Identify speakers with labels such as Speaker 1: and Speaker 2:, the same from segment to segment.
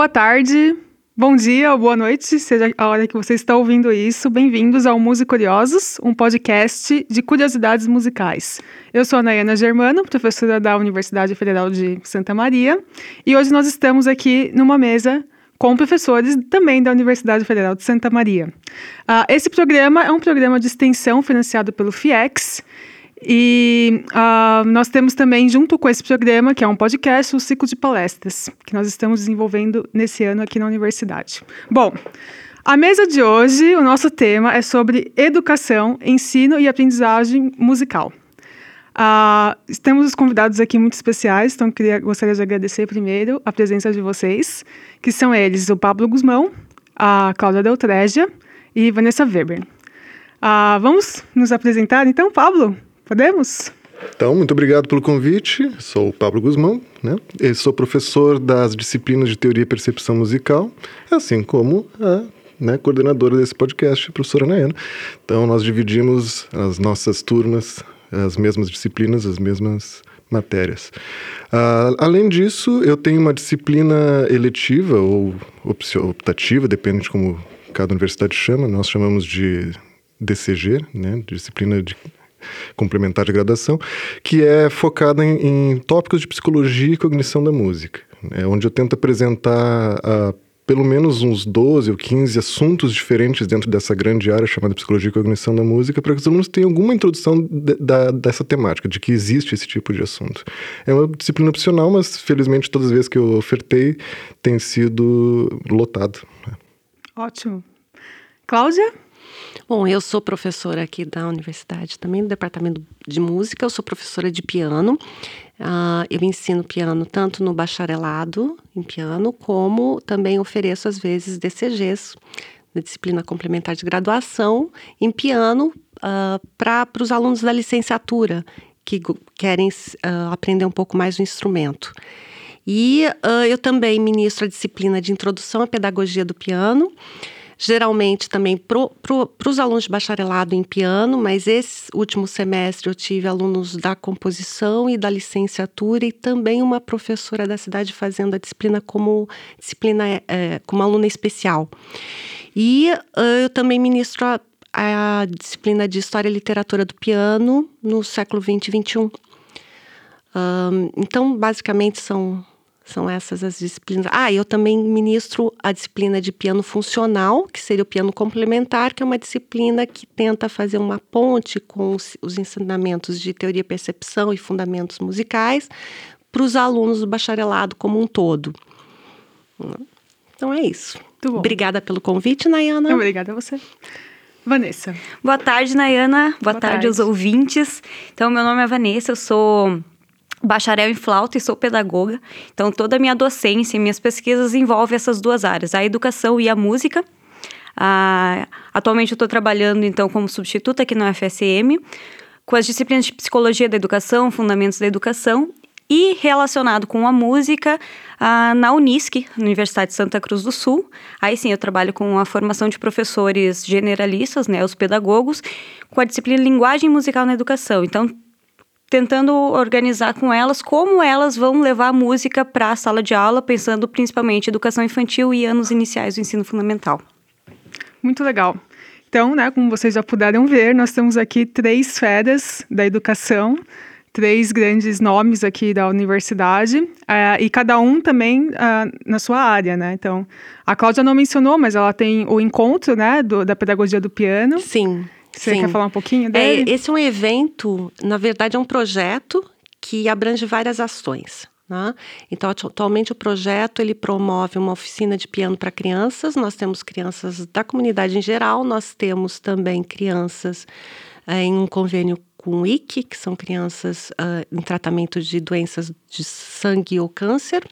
Speaker 1: Boa tarde, bom dia ou boa noite, seja a hora que você está ouvindo isso. Bem-vindos ao Música Curiosos, um podcast de curiosidades musicais. Eu sou a Nayana Germano, professora da Universidade Federal de Santa Maria, e hoje nós estamos aqui numa mesa com professores também da Universidade Federal de Santa Maria. Uh, esse programa é um programa de extensão financiado pelo FIEX e uh, nós temos também, junto com esse programa, que é um podcast, o ciclo de palestras, que nós estamos desenvolvendo nesse ano aqui na universidade. Bom, a mesa de hoje, o nosso tema é sobre educação, ensino e aprendizagem musical. Uh, temos os convidados aqui muito especiais, então queria, gostaria de agradecer primeiro a presença de vocês, que são eles o Pablo Guzmão, a Cláudia Deltrégia e Vanessa Weber. Uh, vamos nos apresentar então, Pablo? Podemos?
Speaker 2: Então, muito obrigado pelo convite. Sou o Pablo Guzmão, né? Eu sou professor das disciplinas de Teoria e Percepção Musical, assim como a né, coordenadora desse podcast, a professora Nayana. Então, nós dividimos as nossas turmas, as mesmas disciplinas, as mesmas matérias. Uh, além disso, eu tenho uma disciplina eletiva ou optativa, depende de como cada universidade chama, nós chamamos de DCG, né, disciplina de complementar de graduação, que é focada em, em tópicos de psicologia e cognição da música, é onde eu tento apresentar uh, pelo menos uns 12 ou 15 assuntos diferentes dentro dessa grande área chamada psicologia e cognição da música, para que os alunos tenham alguma introdução de, da, dessa temática, de que existe esse tipo de assunto. É uma disciplina opcional, mas felizmente todas as vezes que eu ofertei tem sido lotado. Né?
Speaker 1: Ótimo. Cláudia?
Speaker 3: Bom, eu sou professora aqui da universidade, também do departamento de música. Eu sou professora de piano. Uh, eu ensino piano tanto no bacharelado em piano, como também ofereço às vezes DCGs, da disciplina complementar de graduação, em piano uh, ah, para os alunos da licenciatura que querem uh, aprender um pouco mais o instrumento. E eu também ministro a disciplina de introdução à pedagogia do piano geralmente também para os alunos de bacharelado em piano, mas esse último semestre eu tive alunos da composição e da licenciatura e também uma professora da cidade fazendo a disciplina como disciplina é, como aluna especial. E uh, eu também ministro a, a, disciplina de História e Literatura do Piano no século XX e XXI. Um, então, basicamente, são são essas as disciplinas. Ah, eu também ministro a disciplina de piano funcional, que seria o piano complementar, que é uma disciplina que tenta fazer uma ponte com os, os ensinamentos de teoria, percepção e fundamentos musicais para os alunos do bacharelado como um todo. Então é isso. Obrigada pelo convite, Nayana.
Speaker 1: Obrigada a você. Vanessa.
Speaker 4: Boa tarde, Nayana. Boa, Boa tarde, tarde aos ouvintes. Então, meu nome é Vanessa, eu sou bacharel em flauta e sou pedagoga. Então, toda a minha docência e minhas pesquisas envolvem essas duas áreas, a educação e a música. Ah, atualmente, eu estou trabalhando, então, como substituta aqui no FSM, com as disciplinas de Psicologia da Educação, Fundamentos da Educação, e relacionado com a música ah, na Unisc, Universidade de Santa Cruz do Sul. Aí sim, eu trabalho com a formação de professores generalistas, né, os pedagogos, com a disciplina Linguagem Musical na Educação. Então, tentando organizar com elas como elas vão levar a música para a sala de aula, pensando principalmente em educação infantil e anos iniciais do ensino fundamental.
Speaker 1: Muito legal. Então, né, como vocês já puderam ver, nós temos aqui três feras da educação, três grandes nomes aqui da universidade, uh, e cada um também uh, na sua área, né? Então, a Cláudia não mencionou, mas ela tem o encontro, né, do, da pedagogia do piano.
Speaker 3: Sim.
Speaker 1: Você
Speaker 3: Sim.
Speaker 1: quer falar um pouquinho é, dele?
Speaker 3: É, esse é um evento, na verdade, é um projeto que abrange várias ações. Né? Então, atualmente o projeto ele promove uma oficina de piano para crianças. Nós temos crianças da comunidade em geral, nós temos também crianças é, em um convênio com IC, que são crianças uh, em tratamento de doenças de sangue ou câncer.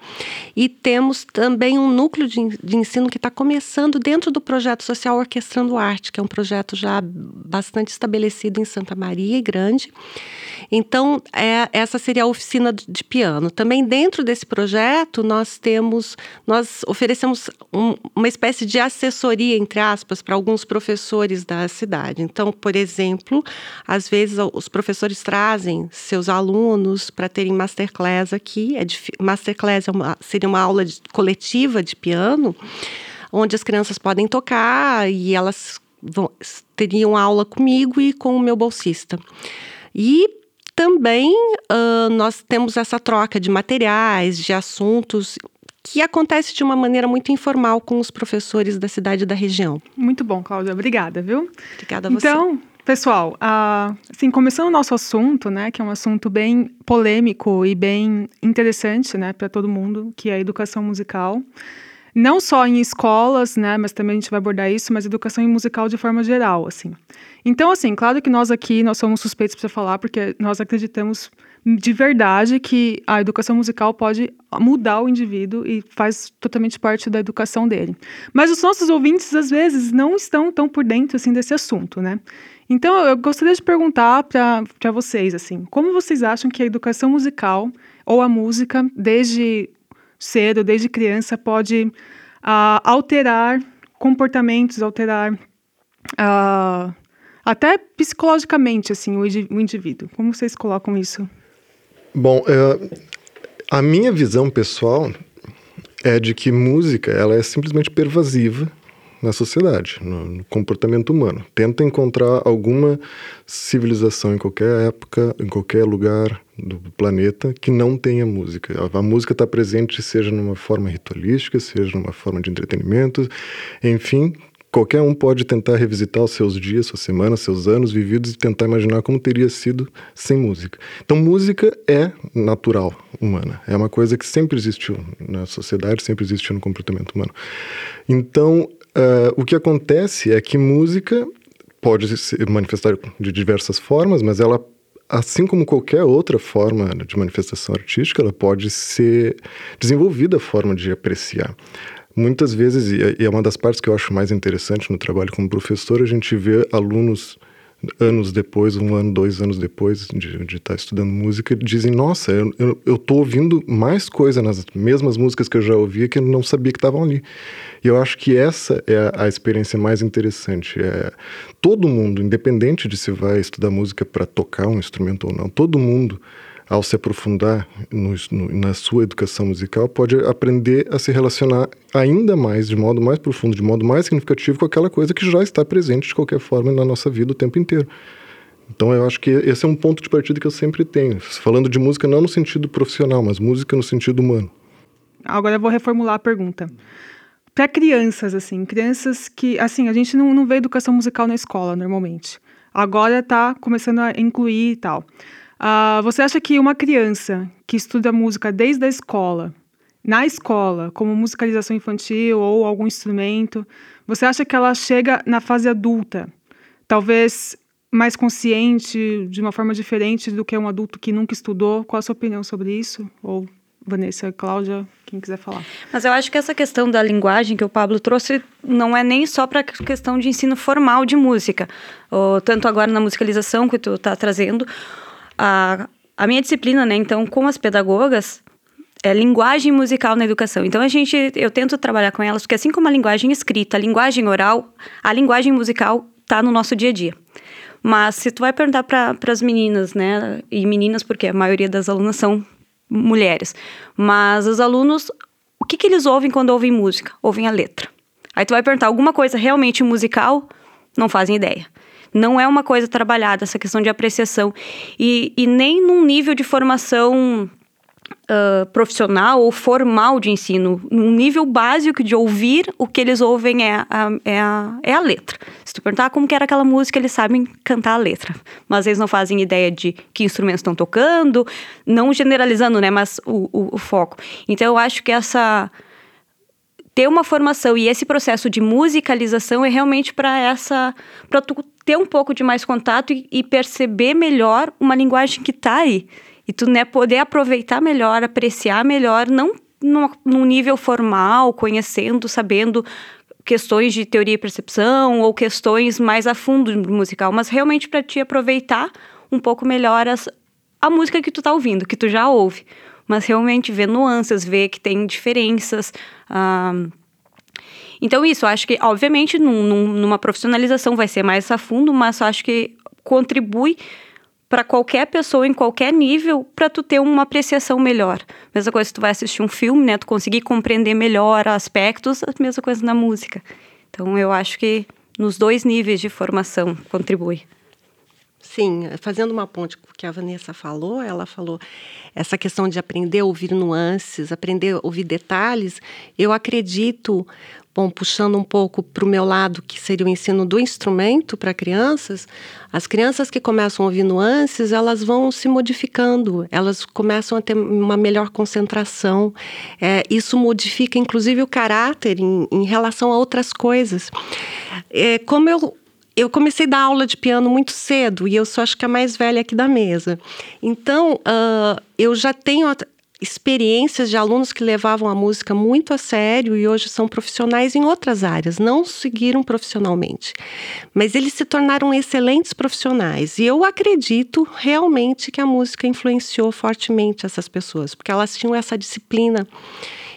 Speaker 3: E temos também um núcleo de, de ensino que está começando dentro do projeto social Orquestrando Arte, que é um projeto já bastante estabelecido em Santa Maria e Grande. Então, é, essa seria a oficina de piano. Também dentro desse projeto, nós temos, nós oferecemos um, uma espécie de assessoria, entre aspas, para alguns professores da cidade. Então, por exemplo, às vezes os professores trazem seus alunos para terem masterclass aqui. É masterclass é uma, seria uma aula de, coletiva de piano, onde as crianças podem tocar e elas vão, teriam aula comigo e com o meu bolsista. E também uh, nós temos essa troca de materiais, de assuntos que acontece de uma maneira muito informal com os professores da cidade e da região.
Speaker 1: Muito bom, Cláudia. Obrigada, viu?
Speaker 3: Obrigada a você.
Speaker 1: Então, pessoal, uh, assim, começando o nosso assunto, né, que é um assunto bem polêmico e bem interessante, né, para todo mundo, que é a educação musical não só em escolas, né, mas também a gente vai abordar isso, mas educação musical de forma geral, assim. Então, assim, claro que nós aqui, nós somos suspeitos para falar, porque nós acreditamos de verdade que a educação musical pode mudar o indivíduo e faz totalmente parte da educação dele. Mas os nossos ouvintes, às vezes, não estão tão por dentro, assim, desse assunto, né? Então, eu gostaria de perguntar para vocês, assim, como vocês acham que a educação musical ou a música, desde cedo, desde criança, pode uh, alterar comportamentos, alterar uh, até psicologicamente assim o, o, indivíduo. Como vocês colocam isso?
Speaker 2: Bom, uh, a minha visão pessoal é de que música ela é simplesmente pervasiva na sociedade, no, no, comportamento humano. Tenta encontrar alguma civilização em qualquer época, em qualquer lugar do planeta que não tenha música. A, a música está presente, seja numa forma ritualística, seja numa forma de entretenimento, enfim. Qualquer um pode tentar revisitar os seus dias, suas semanas, seus anos vividos e tentar imaginar como teria sido sem música. Então, música é natural humana. É uma coisa que sempre existiu na sociedade, sempre existiu no comportamento humano. Então, Uh, o que acontece é que música pode se manifestar de diversas formas, mas ela, assim como qualquer outra forma de manifestação artística, ela pode ser desenvolvida a forma de apreciar. Muitas vezes, e é uma das partes que eu acho mais interessante no trabalho como professor, a gente vê alunos anos depois, um ano, dois anos depois de, de estar estudando música, dizem: Nossa, eu, eu, eu tô ouvindo mais coisa nas mesmas músicas que eu já ouvia que eu não sabia que estavam ali. E eu acho que essa é a, a experiência mais interessante. É, todo mundo, independente de se vai estudar música para tocar um instrumento ou não, todo mundo ao se aprofundar no, no, na sua educação musical, pode aprender a se relacionar ainda mais, de modo mais profundo, de modo mais significativo com aquela coisa que já está presente de qualquer forma na nossa vida o tempo inteiro. Então eu acho que esse é um ponto de partida que eu sempre tenho. Falando de música não no sentido profissional, mas música no sentido humano.
Speaker 1: Agora eu vou reformular a pergunta. Para crianças, assim, crianças que, assim, a gente não, não vê educação musical na escola normalmente. Agora está começando a incluir e tal. Uh, você acha que uma criança que estuda música desde a escola, na escola, como musicalização infantil ou algum instrumento, você acha que ela chega na fase adulta, talvez mais consciente, de uma forma diferente do que um adulto que nunca estudou? Qual a sua opinião sobre isso? Ou Vanessa, Cláudia, quem quiser falar.
Speaker 4: Mas eu acho que essa questão da linguagem que o Pablo trouxe não é nem só para a questão de ensino formal de música, ou, tanto agora na musicalização que tu está trazendo, a, a minha disciplina, né, então, com as pedagogas, é linguagem musical na educação. Então a gente, eu tento trabalhar com elas porque assim como a linguagem escrita, a linguagem oral, a linguagem musical está no nosso dia a dia. Mas se tu vai perguntar para as meninas, né, e meninas porque a maioria das alunas são mulheres, mas os alunos, o que que eles ouvem quando ouvem música? Ouvem a letra. Aí tu vai perguntar alguma coisa realmente musical, não fazem ideia. Não é uma coisa trabalhada, essa questão de apreciação. E, e nem num nível de formação Uh, profissional ou formal de ensino, num nível básico de ouvir, o que eles ouvem é a, é a, é a letra. Se tu perguntar como que era aquela música, eles sabem cantar a letra. Mas eles não fazem ideia de que instrumentos estão tocando, não generalizando, né, mas o, o, o foco. Então eu acho que essa ter uma formação e esse processo de musicalização é realmente para essa para tu ter um pouco de mais contato e, e perceber melhor uma linguagem que está aí. E tu né poder aproveitar melhor apreciar melhor não no, num nível formal conhecendo sabendo questões de teoria e percepção ou questões mais a fundo musical mas realmente para te aproveitar um pouco melhor as, a música que tu tá ouvindo, que tu já ouve, mas realmente ver nuances, ver que tem diferenças. Então, isso, acho que, obviamente, num, num, numa profissionalização vai ser mais a fundo, mas acho que contribui para qualquer pessoa em qualquer nível para tu ter uma apreciação melhor. Mesma coisa se tu vai assistir um filme, né, tu conseguir compreender melhor aspectos, a mesma coisa na música. Então eu acho que nos dois níveis de formação contribui.
Speaker 3: Sim, fazendo uma ponte com o que a Vanessa falou, ela falou essa questão de aprender a ouvir nuances, aprender a ouvir detalhes. Eu acredito Bom, puxando um pouco para o meu lado, que seria o ensino do instrumento para crianças, as crianças que começam a ouvir nuances, elas vão se modificando, elas começam a ter uma melhor concentração. É, isso modifica, inclusive, o caráter em, em relação a outras coisas. É, como eu eu comecei a dar aula de piano muito cedo e eu sou acho que a mais velha aqui da mesa. Então, uh, eu já tenho experiências de alunos que levavam a música muito a sério e hoje são profissionais em outras áreas, não seguiram profissionalmente, mas eles se tornaram excelentes profissionais. E eu acredito realmente que a música influenciou fortemente essas pessoas, porque elas tinham essa disciplina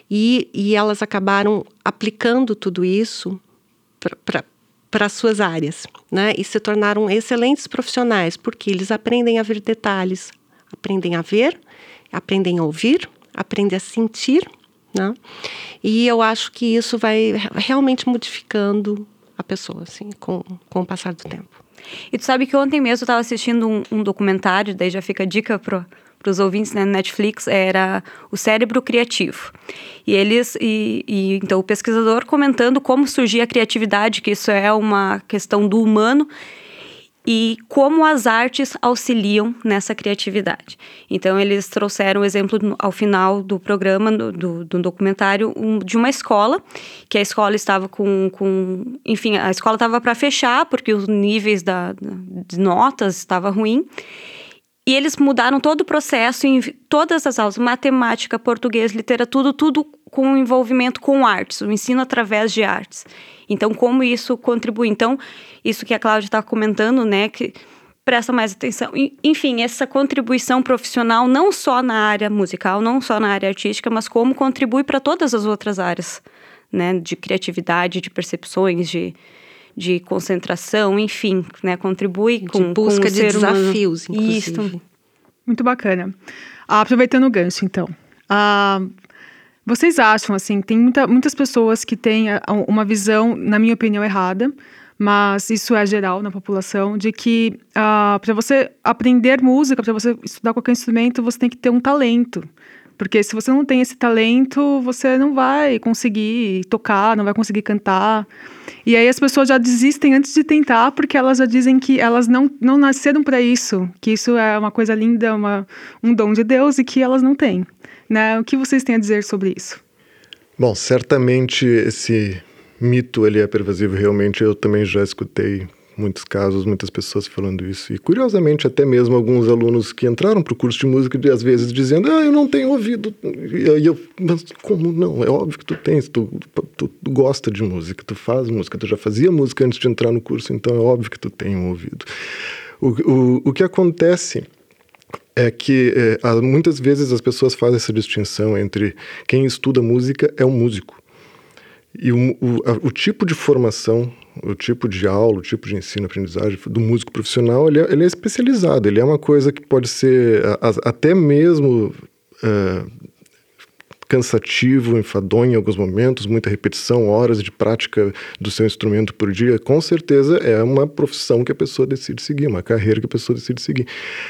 Speaker 3: e, e elas acabaram aplicando tudo isso para as suas áreas, né? E se tornaram excelentes profissionais, porque eles aprendem a ver detalhes, aprendem a ver aprendem a ouvir, aprendem a sentir, né? E eu acho que isso vai realmente modificando a pessoa, assim, com, com o passar do tempo.
Speaker 4: E tu sabe que ontem mesmo eu estava assistindo um, um, documentário, daí já fica dica para os ouvintes né, Netflix, era o cérebro criativo. E eles, e, e, então o pesquisador comentando como surgia a criatividade, que isso é uma questão do humano, e como as artes auxiliam nessa criatividade. Então, eles trouxeram o exemplo ao final do programa, do, do documentário, um, de uma escola, que a escola estava com. com enfim, a escola estava para fechar, porque os níveis da, de notas estavam ruins. E eles mudaram todo o processo em todas as aulas, matemática, português, literatura, tudo com envolvimento com artes, o ensino através de artes. Então, como isso contribui? Então, isso que a Cláudia está comentando, né, que presta mais atenção. Enfim, essa contribuição profissional não só na área musical, não só na área artística, mas como contribui para todas as outras áreas, né, de criatividade, de percepções, de, de concentração, enfim, né, contribui com
Speaker 3: de busca
Speaker 4: com
Speaker 3: de desafios,
Speaker 4: humano. inclusive. Isso.
Speaker 1: Muito bacana. Ah, aproveitando o gancho, então. Ah, vocês acham, assim, tem muita, muitas pessoas que têm uma visão, na minha opinião, errada, mas isso é geral na população, de que uh, para você aprender música, para você estudar qualquer instrumento, você tem que ter um talento. Porque se você não tem esse talento, você não vai conseguir tocar, não vai conseguir cantar. E aí as pessoas já desistem antes de tentar, porque elas já dizem que elas não, não nasceram para isso, que isso é uma coisa linda, uma, um dom de Deus e que elas não têm. Né? O que vocês têm a dizer sobre isso?
Speaker 2: Bom, certamente esse mito ele é pervasivo. Realmente eu também já escutei muitos casos, muitas pessoas falando isso. E curiosamente, até mesmo alguns alunos que entraram para o curso de música, às vezes dizendo: Ah, eu não tenho ouvido. E aí eu, mas como não? É óbvio que tu tens, tu, tu, tu, gosta de música, tu faz música, tu já fazia música antes de entrar no curso, então é óbvio que tu tem um ouvido. O, o, o que acontece é que é, muitas vezes as pessoas fazem essa distinção entre quem estuda música é um músico. E o, o, o, tipo de formação, o tipo de aula, o tipo de ensino, aprendizagem do músico profissional, ele é, ele é especializado. Ele é uma coisa que pode ser a, até mesmo é, cansativo, enfadonho em alguns momentos, muita repetição, horas de prática do seu instrumento por dia. Com certeza é uma profissão que a pessoa decide seguir, uma carreira que a pessoa decide seguir.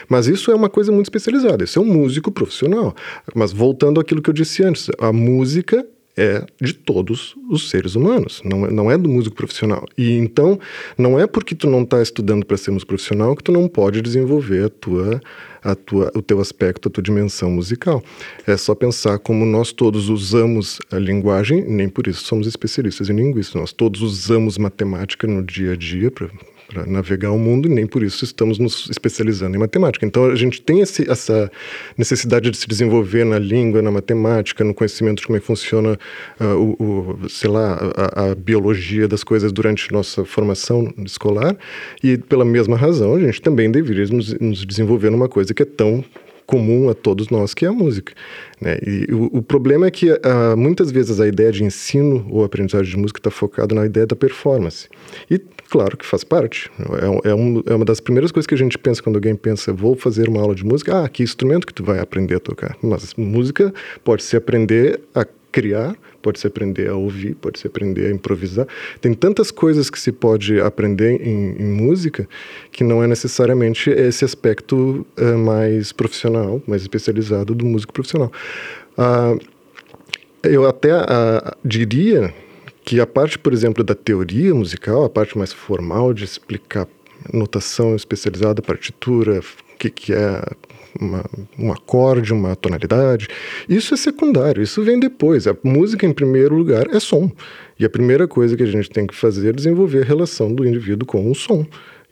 Speaker 2: Mas isso é uma coisa muito especializada. Isso é um músico profissional. Mas voltando àquilo que eu disse antes, a música é de todos os seres humanos, não é, não é do músico profissional. E então, não é porque tu não está estudando para ser músico profissional que tu não pode desenvolver a tua, a tua, o teu aspecto, a tua dimensão musical. É só pensar como nós todos usamos a linguagem, nem por isso somos especialistas em linguística, nós todos usamos matemática no dia a dia para para navegar o mundo e nem por isso estamos nos especializando em matemática. Então a gente tem esse, essa necessidade de se desenvolver na língua, na matemática, no conhecimento de como é que funciona uh, o, o, sei lá, a, a, biologia das coisas durante nossa formação escolar e pela mesma razão a gente também deveria nos, nos desenvolver numa coisa que é tão comum a todos nós, que é a música. Né? E o, o, problema é que uh, muitas vezes a ideia de ensino ou aprendizagem de música está focada na ideia da performance. E claro que faz parte. É, é, um, é, uma das primeiras coisas que a gente pensa quando alguém pensa, vou fazer uma aula de música. Ah, que instrumento que tu vai aprender a tocar? Mas música pode se aprender a criar, pode se aprender a ouvir, pode se aprender a improvisar. Tem tantas coisas que se pode aprender em, em música que não é necessariamente esse aspecto uh, mais profissional, mais especializado do músico profissional. Uh, eu até uh, diria que a parte, por exemplo, da teoria musical, a parte mais formal de explicar notação especializada, partitura, o que, que é uma, um acorde, uma tonalidade. Isso é secundário, isso vem depois. A música, em primeiro lugar, é som. E a primeira coisa que a gente tem que fazer é desenvolver a relação do indivíduo com o som.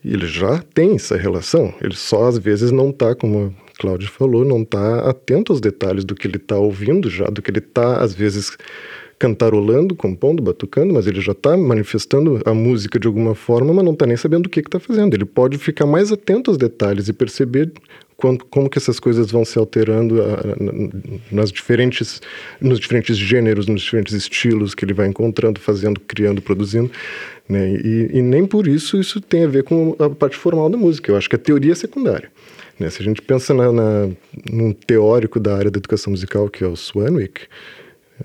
Speaker 2: E ele já tem essa relação, ele só às vezes não está, como a Cláudia falou, não está atento aos detalhes do que ele está ouvindo já, do que ele está, às vezes, cantarolando, compondo, batucando, mas ele já está manifestando a música de alguma forma, mas não está nem sabendo o que está fazendo. Ele pode ficar mais atento aos detalhes e perceber como, que essas coisas vão se alterando a, nas diferentes, nos diferentes gêneros, nos diferentes estilos que ele vai encontrando, fazendo, criando, produzindo. Né? E, e, nem por isso isso tem a ver com a parte formal da música. Eu acho que a teoria é secundária. Né? Se a gente pensa na, na, num teórico da área da educação musical, que é o Swanwick,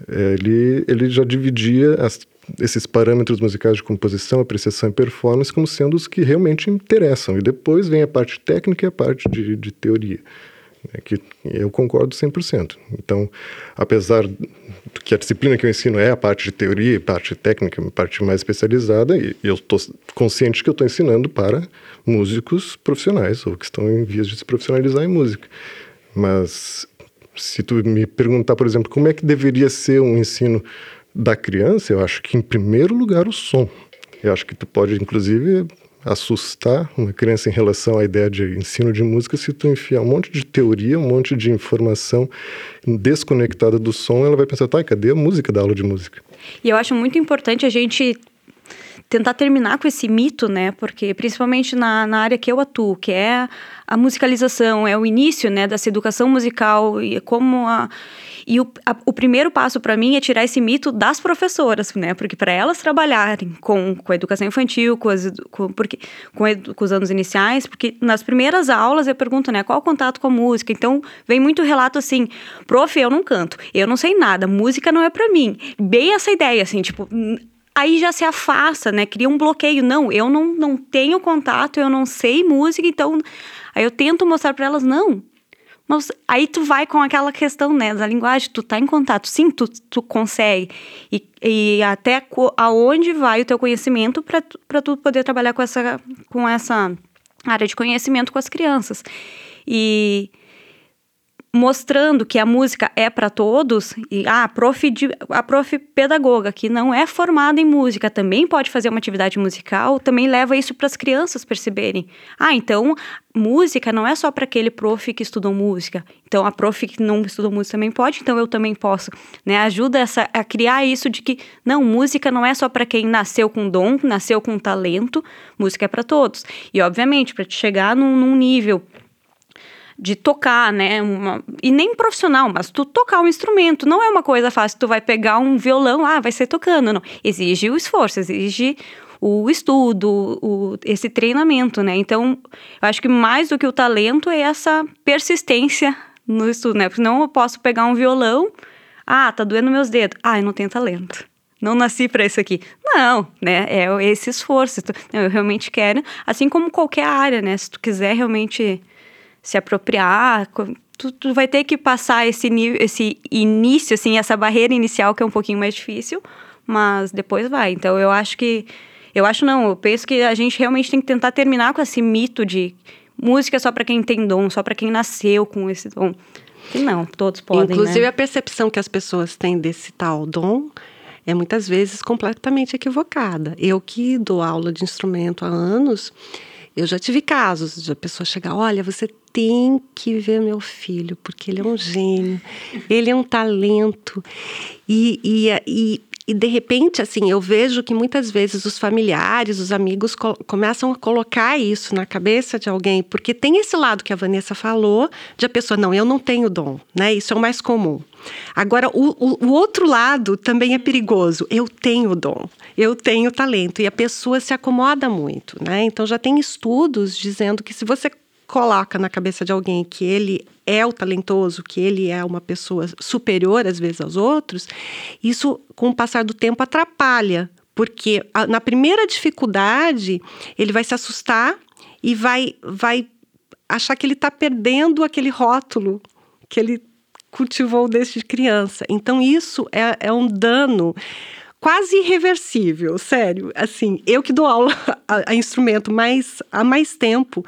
Speaker 2: ele, ele já dividia as esses parâmetros musicais de composição, apreciação e performance como sendo os que realmente interessam. E depois vem a parte técnica e a parte de, de teoria, né, que eu concordo 100%. Então, apesar que a disciplina que eu ensino é a parte de teoria, parte técnica, parte mais especializada, e eu estou consciente que eu estou ensinando para músicos profissionais ou que estão em vias de se profissionalizar em música. Mas se tu me perguntar, por exemplo, como é que deveria ser um ensino da criança, eu acho que em primeiro lugar o som. Eu acho que tu pode, inclusive, assustar uma criança em relação à ideia de ensino de música se tu enfiar um monte de teoria, um monte de informação desconectada do som, ela vai pensar, tá, cadê a música da aula de música?
Speaker 4: E eu acho muito importante a gente tentar terminar com esse mito, né? Porque principalmente na, na área que eu atuo, que é a musicalização, é o início, né, dessa educação musical e como a e o, a, o primeiro passo para mim é tirar esse mito das professoras, né? Porque para elas trabalharem com, com a educação infantil, com, as, com, porque, com, edu, com os anos iniciais, porque nas primeiras aulas eu pergunto, né? Qual o contato com a música? Então vem muito relato assim, prof, eu não canto, eu não sei nada, música não é para mim. Bem essa ideia, assim, tipo, aí já se afasta, né? Cria um bloqueio. Não, eu não, não tenho contato, eu não sei música, então. Aí eu tento mostrar para elas, não, mas aí tu vai com aquela questão, né, da linguagem, tu tá em contato, sim, tu, tu consegue. E, e até aonde vai o teu conhecimento para tu, tu poder trabalhar com essa, com essa área de conhecimento com as crianças. E mostrando que a música é para todos e ah, a prof, de, a prof pedagoga que não é formada em música também pode fazer uma atividade musical, também leva isso para as crianças perceberem. Ah, então música não é só para aquele prof que estudou música. Então a prof que não estudou música também pode, então eu também posso, né? Ajuda essa a criar isso de que não, música não é só para quem nasceu com dom, nasceu com talento, música é para todos. E obviamente, para te chegar num, num nível de tocar, né? Uma, e nem profissional, mas tu tocar um instrumento não é uma coisa fácil. Tu vai pegar um violão, ah, vai ser tocando, não. Exige o esforço, exige o estudo, o, esse treinamento, né? Então, eu acho que mais do que o talento é essa persistência no estudo, né? Porque não eu posso pegar um violão, ah, tá doendo meus dedos, ah, eu não tenho talento. Não nasci para isso aqui. Não, né? É esse esforço. Eu realmente quero, assim como qualquer área, né? Se tu quiser realmente se apropriar, tu, tu vai ter que passar esse, esse início, assim, essa barreira inicial que é um pouquinho mais difícil, mas depois vai. Então eu acho que. Eu acho não, eu penso que a gente realmente tem que tentar terminar com esse mito de música só para quem tem dom, só para quem nasceu com esse dom. Que não, todos podem.
Speaker 3: Inclusive
Speaker 4: né?
Speaker 3: a percepção que as pessoas têm desse tal dom é muitas vezes completamente equivocada. Eu que dou aula de instrumento há anos, eu já tive casos de a pessoa chegar, olha, você tem que ver meu filho, porque ele é um gênio, ele é um talento. E, e, e, e de repente, assim, eu vejo que muitas vezes os familiares, os amigos co começam a colocar isso na cabeça de alguém, porque tem esse lado que a Vanessa falou, de a pessoa, não, eu não tenho dom, né? Isso é o mais comum. Agora, o, o, o outro lado também é perigoso. Eu tenho dom, eu tenho talento, e a pessoa se acomoda muito, né? Então, já tem estudos dizendo que se você coloca na cabeça de alguém que ele é o talentoso, que ele é uma pessoa superior às vezes aos outros, isso com o passar do tempo atrapalha, porque a, na primeira dificuldade ele vai se assustar e vai vai achar que ele está perdendo aquele rótulo que ele cultivou desde criança. Então isso é, é um dano quase irreversível, sério. Assim, eu que dou aula a, a instrumento mais, há mais tempo,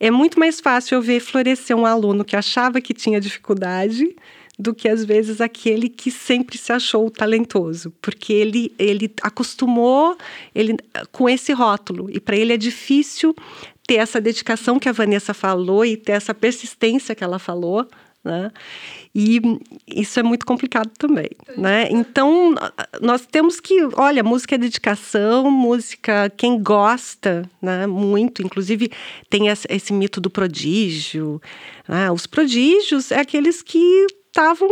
Speaker 3: é muito mais fácil eu ver florescer um aluno que achava que tinha dificuldade do que às vezes aquele que sempre se achou talentoso, porque ele ele acostumou ele com esse rótulo e para ele é difícil ter essa dedicação que a Vanessa falou e ter essa persistência que ela falou, né? E isso é muito complicado também, né? Então, nós temos que, olha, música é dedicação, música, quem gosta, né, muito, inclusive tem esse mito do prodígio, né? Os prodígios é aqueles que estavam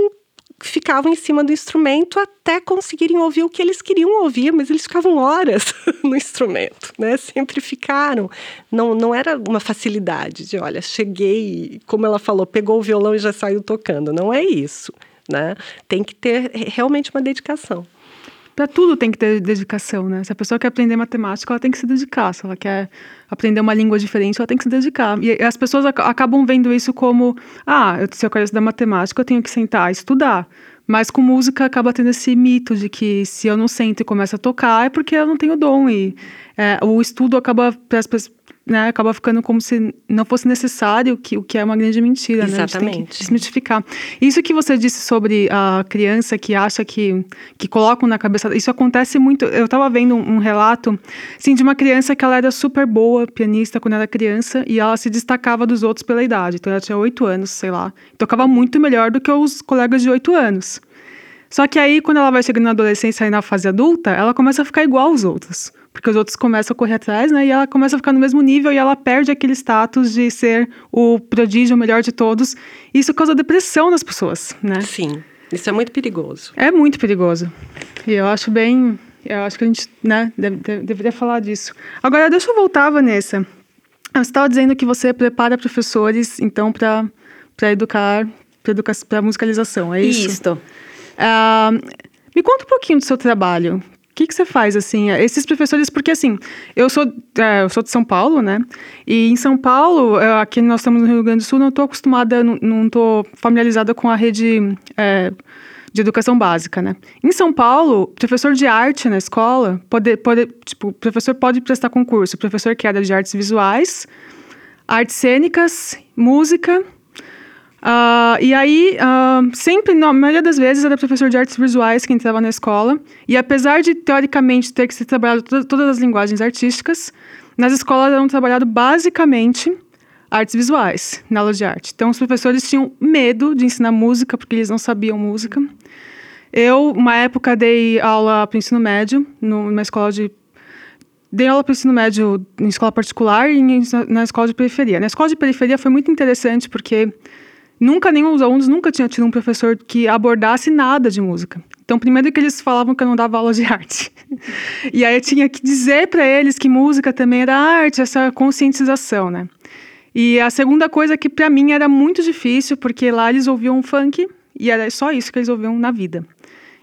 Speaker 3: ficavam em cima do instrumento até conseguirem ouvir o que eles queriam ouvir, mas eles ficavam horas no instrumento, né? Sempre ficaram. Não, não era uma facilidade de, olha, cheguei, como ela falou, pegou o violão e já saiu tocando. Não é isso, né? Tem que ter realmente uma dedicação
Speaker 1: para tudo tem que ter dedicação, né? Se a pessoa quer aprender matemática, ela tem que se dedicar. Se ela quer aprender uma língua diferente, ela tem que se dedicar. E as pessoas acabam vendo isso como: ah, se eu quero estudar matemática, eu tenho que sentar e estudar. Mas com música acaba tendo esse mito de que se eu não sento e começo a tocar é porque eu não tenho dom. E é, o estudo acaba, né, acaba ficando como se não fosse necessário, que, o que é uma grande mentira,
Speaker 3: Exatamente. né? A gente
Speaker 1: tem que desmitificar. Isso que você disse sobre a criança que acha que, que colocam na cabeça, isso acontece muito. Eu estava vendo um, um, relato, assim, de uma criança que ela era super boa pianista quando era criança e ela se destacava dos outros pela idade. Então ela tinha oito anos, sei lá. Tocava muito melhor do que os colegas de oito anos. Só que aí, quando ela vai chegando na adolescência e na fase adulta, ela começa a ficar igual aos outros porque os outros começam a correr atrás, né? E ela começa a ficar no mesmo nível e ela perde aquele status de ser o prodígio o melhor de todos. Isso causa depressão nas pessoas, né?
Speaker 3: Sim. Isso é muito perigoso.
Speaker 1: É muito perigoso. E eu acho bem. Eu acho que a gente né, deve, deve, deveria falar disso. Agora, deixa eu voltar, Vanessa. Você estava dizendo que você prepara professores, então, para educar, para educa musicalização, é isso?
Speaker 4: Isso.
Speaker 1: Uh, me conta um pouquinho do seu trabalho que, que você faz, assim? Esses professores, porque assim, eu sou, é, eu sou de São Paulo, né? E em São Paulo, é, aqui nós estamos no Rio Grande do Sul, não estou acostumada, não estou familiarizada com a rede é, de educação básica, né? Em São Paulo, professor de arte na escola, pode, pode, tipo, o professor pode prestar concurso, o professor que era de artes visuais, artes cênicas, música Uh, e aí, uh, sempre, na maioria das vezes, era professor de artes visuais que entrava na escola. E apesar de, teoricamente, ter que ser trabalhado todas, as linguagens artísticas, nas escolas eram trabalhado basicamente artes visuais, na aula de arte. Então, os professores tinham medo de ensinar música, porque eles não sabiam música. Eu, uma época, dei aula para o ensino médio, numa escola de dei aula para o ensino médio em escola particular e na escola de periferia. Na escola de periferia foi muito interessante porque Nunca, nenhum dos alunos nunca tinha tido um professor que abordasse nada de música. Então, primeiro que eles falavam que eu não dava aula de arte. e aí eu tinha que dizer para eles que música também era arte, essa conscientização, né? E a segunda coisa que para mim era muito difícil, porque lá eles ouviam funk e era só isso que eles ouviam na vida.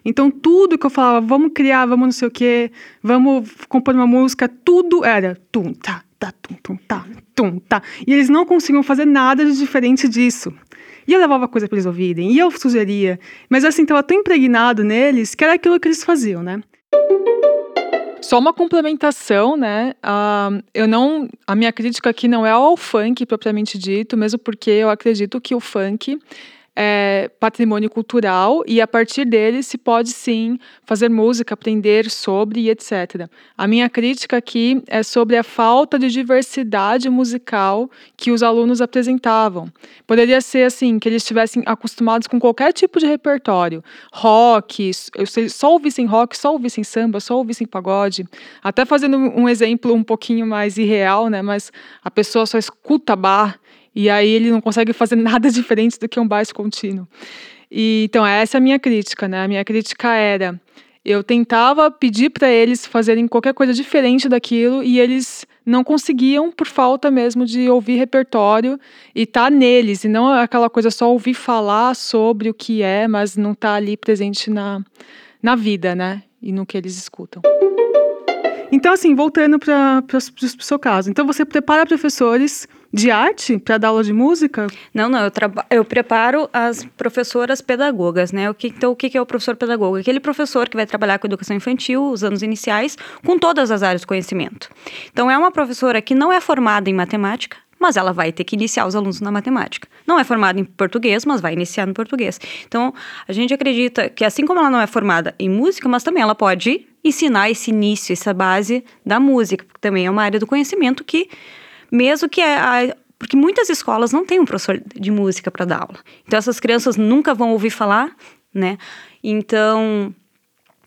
Speaker 1: Então, tudo que eu falava, vamos criar, vamos não sei o quê, vamos compor uma música, tudo era tum, tá, tá, tum, tum, tá, tum, tá. E eles não conseguiam fazer nada de diferente disso. E eu levava coisa para eles ouvirem, e eu sugeria. Mas assim, estava tão impregnado neles que era aquilo que eles faziam, né? Só uma complementação, né? Uh, eu não, a minha crítica aqui não é ao funk propriamente dito, mesmo porque eu acredito que o funk é, patrimônio cultural e a partir dele se pode sim fazer música, aprender sobre e etc. A minha crítica aqui é sobre a falta de diversidade musical que os alunos apresentavam. Poderia ser assim, que eles estivessem acostumados com qualquer tipo de repertório, rock, só ouvissem rock, só ouvissem samba, só ouvissem pagode, até fazendo um exemplo um pouquinho mais irreal, né, mas a pessoa só escuta bar e aí ele não consegue fazer nada diferente do que um baixo contínuo. E, então, essa é a minha crítica, né? A minha crítica era: eu tentava pedir para eles fazerem qualquer coisa diferente daquilo e eles não conseguiam por falta mesmo de ouvir repertório e tá neles, e não aquela coisa só ouvir falar sobre o que é, mas não tá ali presente na, na vida, né? E no que eles escutam. Então, assim, voltando para o seu caso. Então, você prepara professores de arte para dar aula de música?
Speaker 4: Não, não. Eu, eu preparo as professoras pedagogas, né? O que, então, o que é o professor pedagogo? Aquele professor que vai trabalhar com educação infantil, os anos iniciais, com todas as áreas do conhecimento. Então, é uma professora que não é formada em matemática, mas ela vai ter que iniciar os alunos na matemática. Não é formada em português, mas vai iniciar no português. Então, a gente acredita que assim como ela não é formada em música, mas também ela pode ensinar esse início, essa base da música, porque também é uma área do conhecimento que, mesmo que a, porque muitas escolas não têm um professor de música para dar aula. Então essas crianças nunca vão ouvir falar, né? Então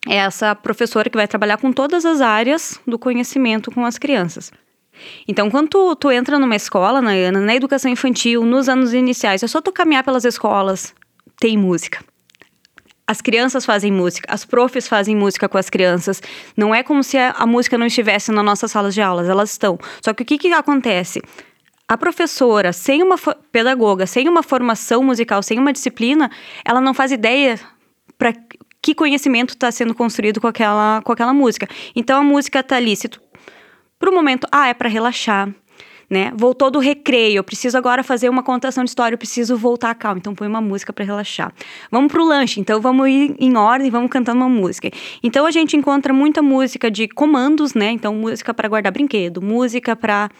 Speaker 4: é essa professora que vai trabalhar com todas as áreas do conhecimento com as crianças. Então, quando tu, tu entra numa escola, na, na educação infantil, nos anos iniciais, é só tu caminhar pelas escolas, tem música as crianças fazem música, as profs fazem música com as crianças. Não é como se a, música não estivesse nas nossas salas de aulas, elas estão. Só que o que, que acontece? A professora, sem uma pedagoga, sem uma formação musical, sem uma disciplina, ela não faz ideia para que conhecimento está sendo construído com aquela, com aquela música. Então a música está ali, tu, pro momento, ah, é para relaxar, né? Voltou do recreio, eu preciso agora fazer uma contação de história, eu preciso voltar calma, então põe uma música para relaxar. Vamos pro lanche, então vamos ir em ordem, vamos cantando uma música. Então a gente encontra muita música de comandos, né? Então música para guardar brinquedo, música para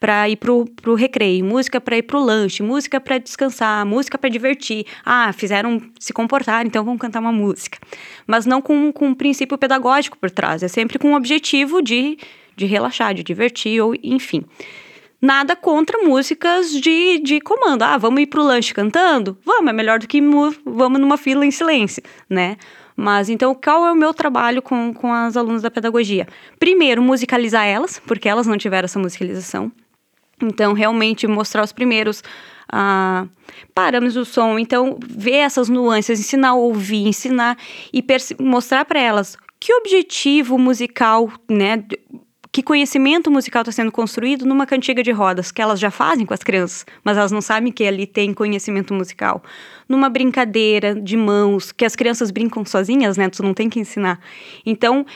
Speaker 4: para ir pro, pro recreio, música para ir pro lanche, música para descansar, música para divertir. Ah, fizeram se comportar, então vamos cantar uma música. Mas não com, com um princípio pedagógico por trás, é sempre com o objetivo de, de relaxar, de divertir, ou enfim. Nada contra músicas de, de comando. Ah, vamos ir pro lanche cantando? Vamos, é melhor do que vamos numa fila em silêncio, né? Mas então, qual é o meu trabalho com, com as alunas da pedagogia? Primeiro, musicalizar elas, porque elas não tiveram essa musicalização. Então, realmente mostrar os primeiros ah, parâmetros do som. Então, ver essas nuances, ensinar a ouvir, ensinar e mostrar para elas que objetivo musical, né? Que conhecimento musical está sendo construído numa cantiga de rodas, que elas já fazem com as crianças, mas elas não sabem que ali tem conhecimento musical. Numa brincadeira de mãos, que as crianças brincam sozinhas, né? Tu não tem que ensinar. Então,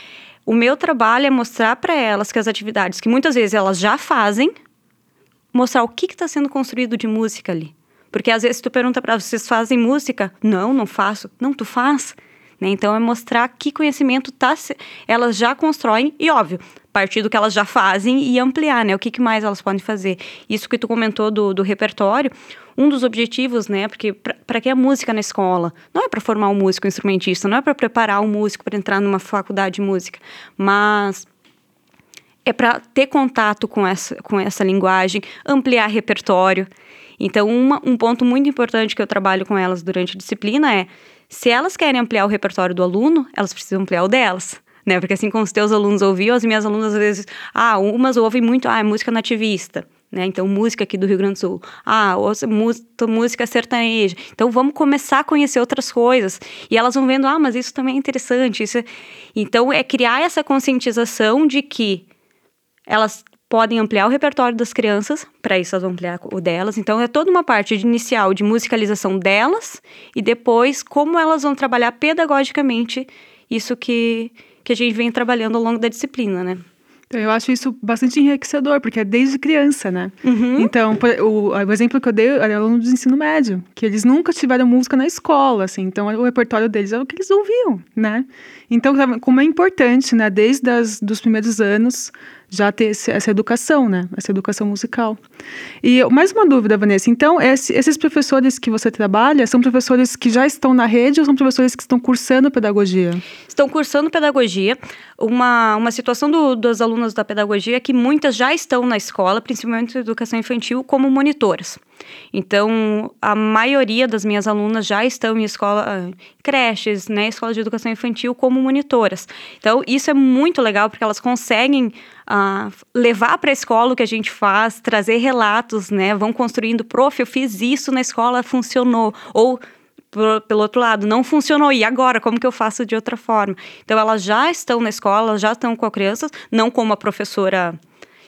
Speaker 4: o meu trabalho é mostrar para elas que as atividades que muitas vezes elas já fazem, mostrar o que está sendo construído de música ali. Porque às vezes tu pergunta para vocês fazem música? Não, não faço. Não, tu faz. Né? Então é mostrar que conhecimento tá, elas já constroem e óbvio partir do que elas já fazem e ampliar, né? O que, que mais elas podem fazer? Isso que tu comentou do, do repertório, um dos objetivos, né? Porque para que a música na escola? Não é para formar um músico um instrumentista, não é para preparar um músico para entrar numa faculdade de música, mas é para ter contato com essa, com essa linguagem, ampliar repertório. Então, uma, um ponto muito importante que eu trabalho com elas durante a disciplina é se elas querem ampliar o repertório do aluno, elas precisam ampliar o delas. Né? Porque assim como os teus alunos ouviam, as minhas alunas às vezes, ah, umas ouvem muito, ah, é música nativista, né? Então, música aqui do Rio Grande do Sul. Ah, outra, música sertaneja. Então, vamos começar a conhecer outras coisas. E elas vão vendo, ah, mas isso também é interessante. Isso é... Então, é criar essa conscientização de que elas podem ampliar o repertório das crianças, para isso elas vão ampliar o delas. Então é toda uma parte inicial de musicalização delas e depois como elas vão trabalhar pedagogicamente isso que, que a gente vem trabalhando ao longo da disciplina, né?
Speaker 1: Então, eu acho isso bastante enriquecedor, porque é desde criança, né?
Speaker 4: Uhum.
Speaker 1: Então, o, o, exemplo que eu dei era aluno do ensino médio, que eles nunca tiveram música na escola, assim, então o repertório deles é o que eles ouviam, né? Então, como é importante, né, desde as, dos primeiros anos, já ter esse, essa educação, né? Essa educação musical. E mais uma dúvida, Vanessa. Então, esse, esses professores que você trabalha são professores que já estão na rede ou são professores que estão cursando pedagogia?
Speaker 4: Estão cursando pedagogia. Uma, uma situação do, das alunas da pedagogia é que muitas já estão na escola, principalmente educação infantil, como monitoras. Então, a maioria das minhas alunas já estão em escola, creches, né, escola de educação infantil como monitoras. Então, isso é muito legal porque elas conseguem uh, levar para a escola o que a gente faz, trazer relatos, né, vão construindo, prof, eu fiz isso na escola, funcionou, ou pelo outro lado, não funcionou. E agora, como que eu faço de outra forma? Então, elas já estão na escola, já estão com as crianças, não como a professora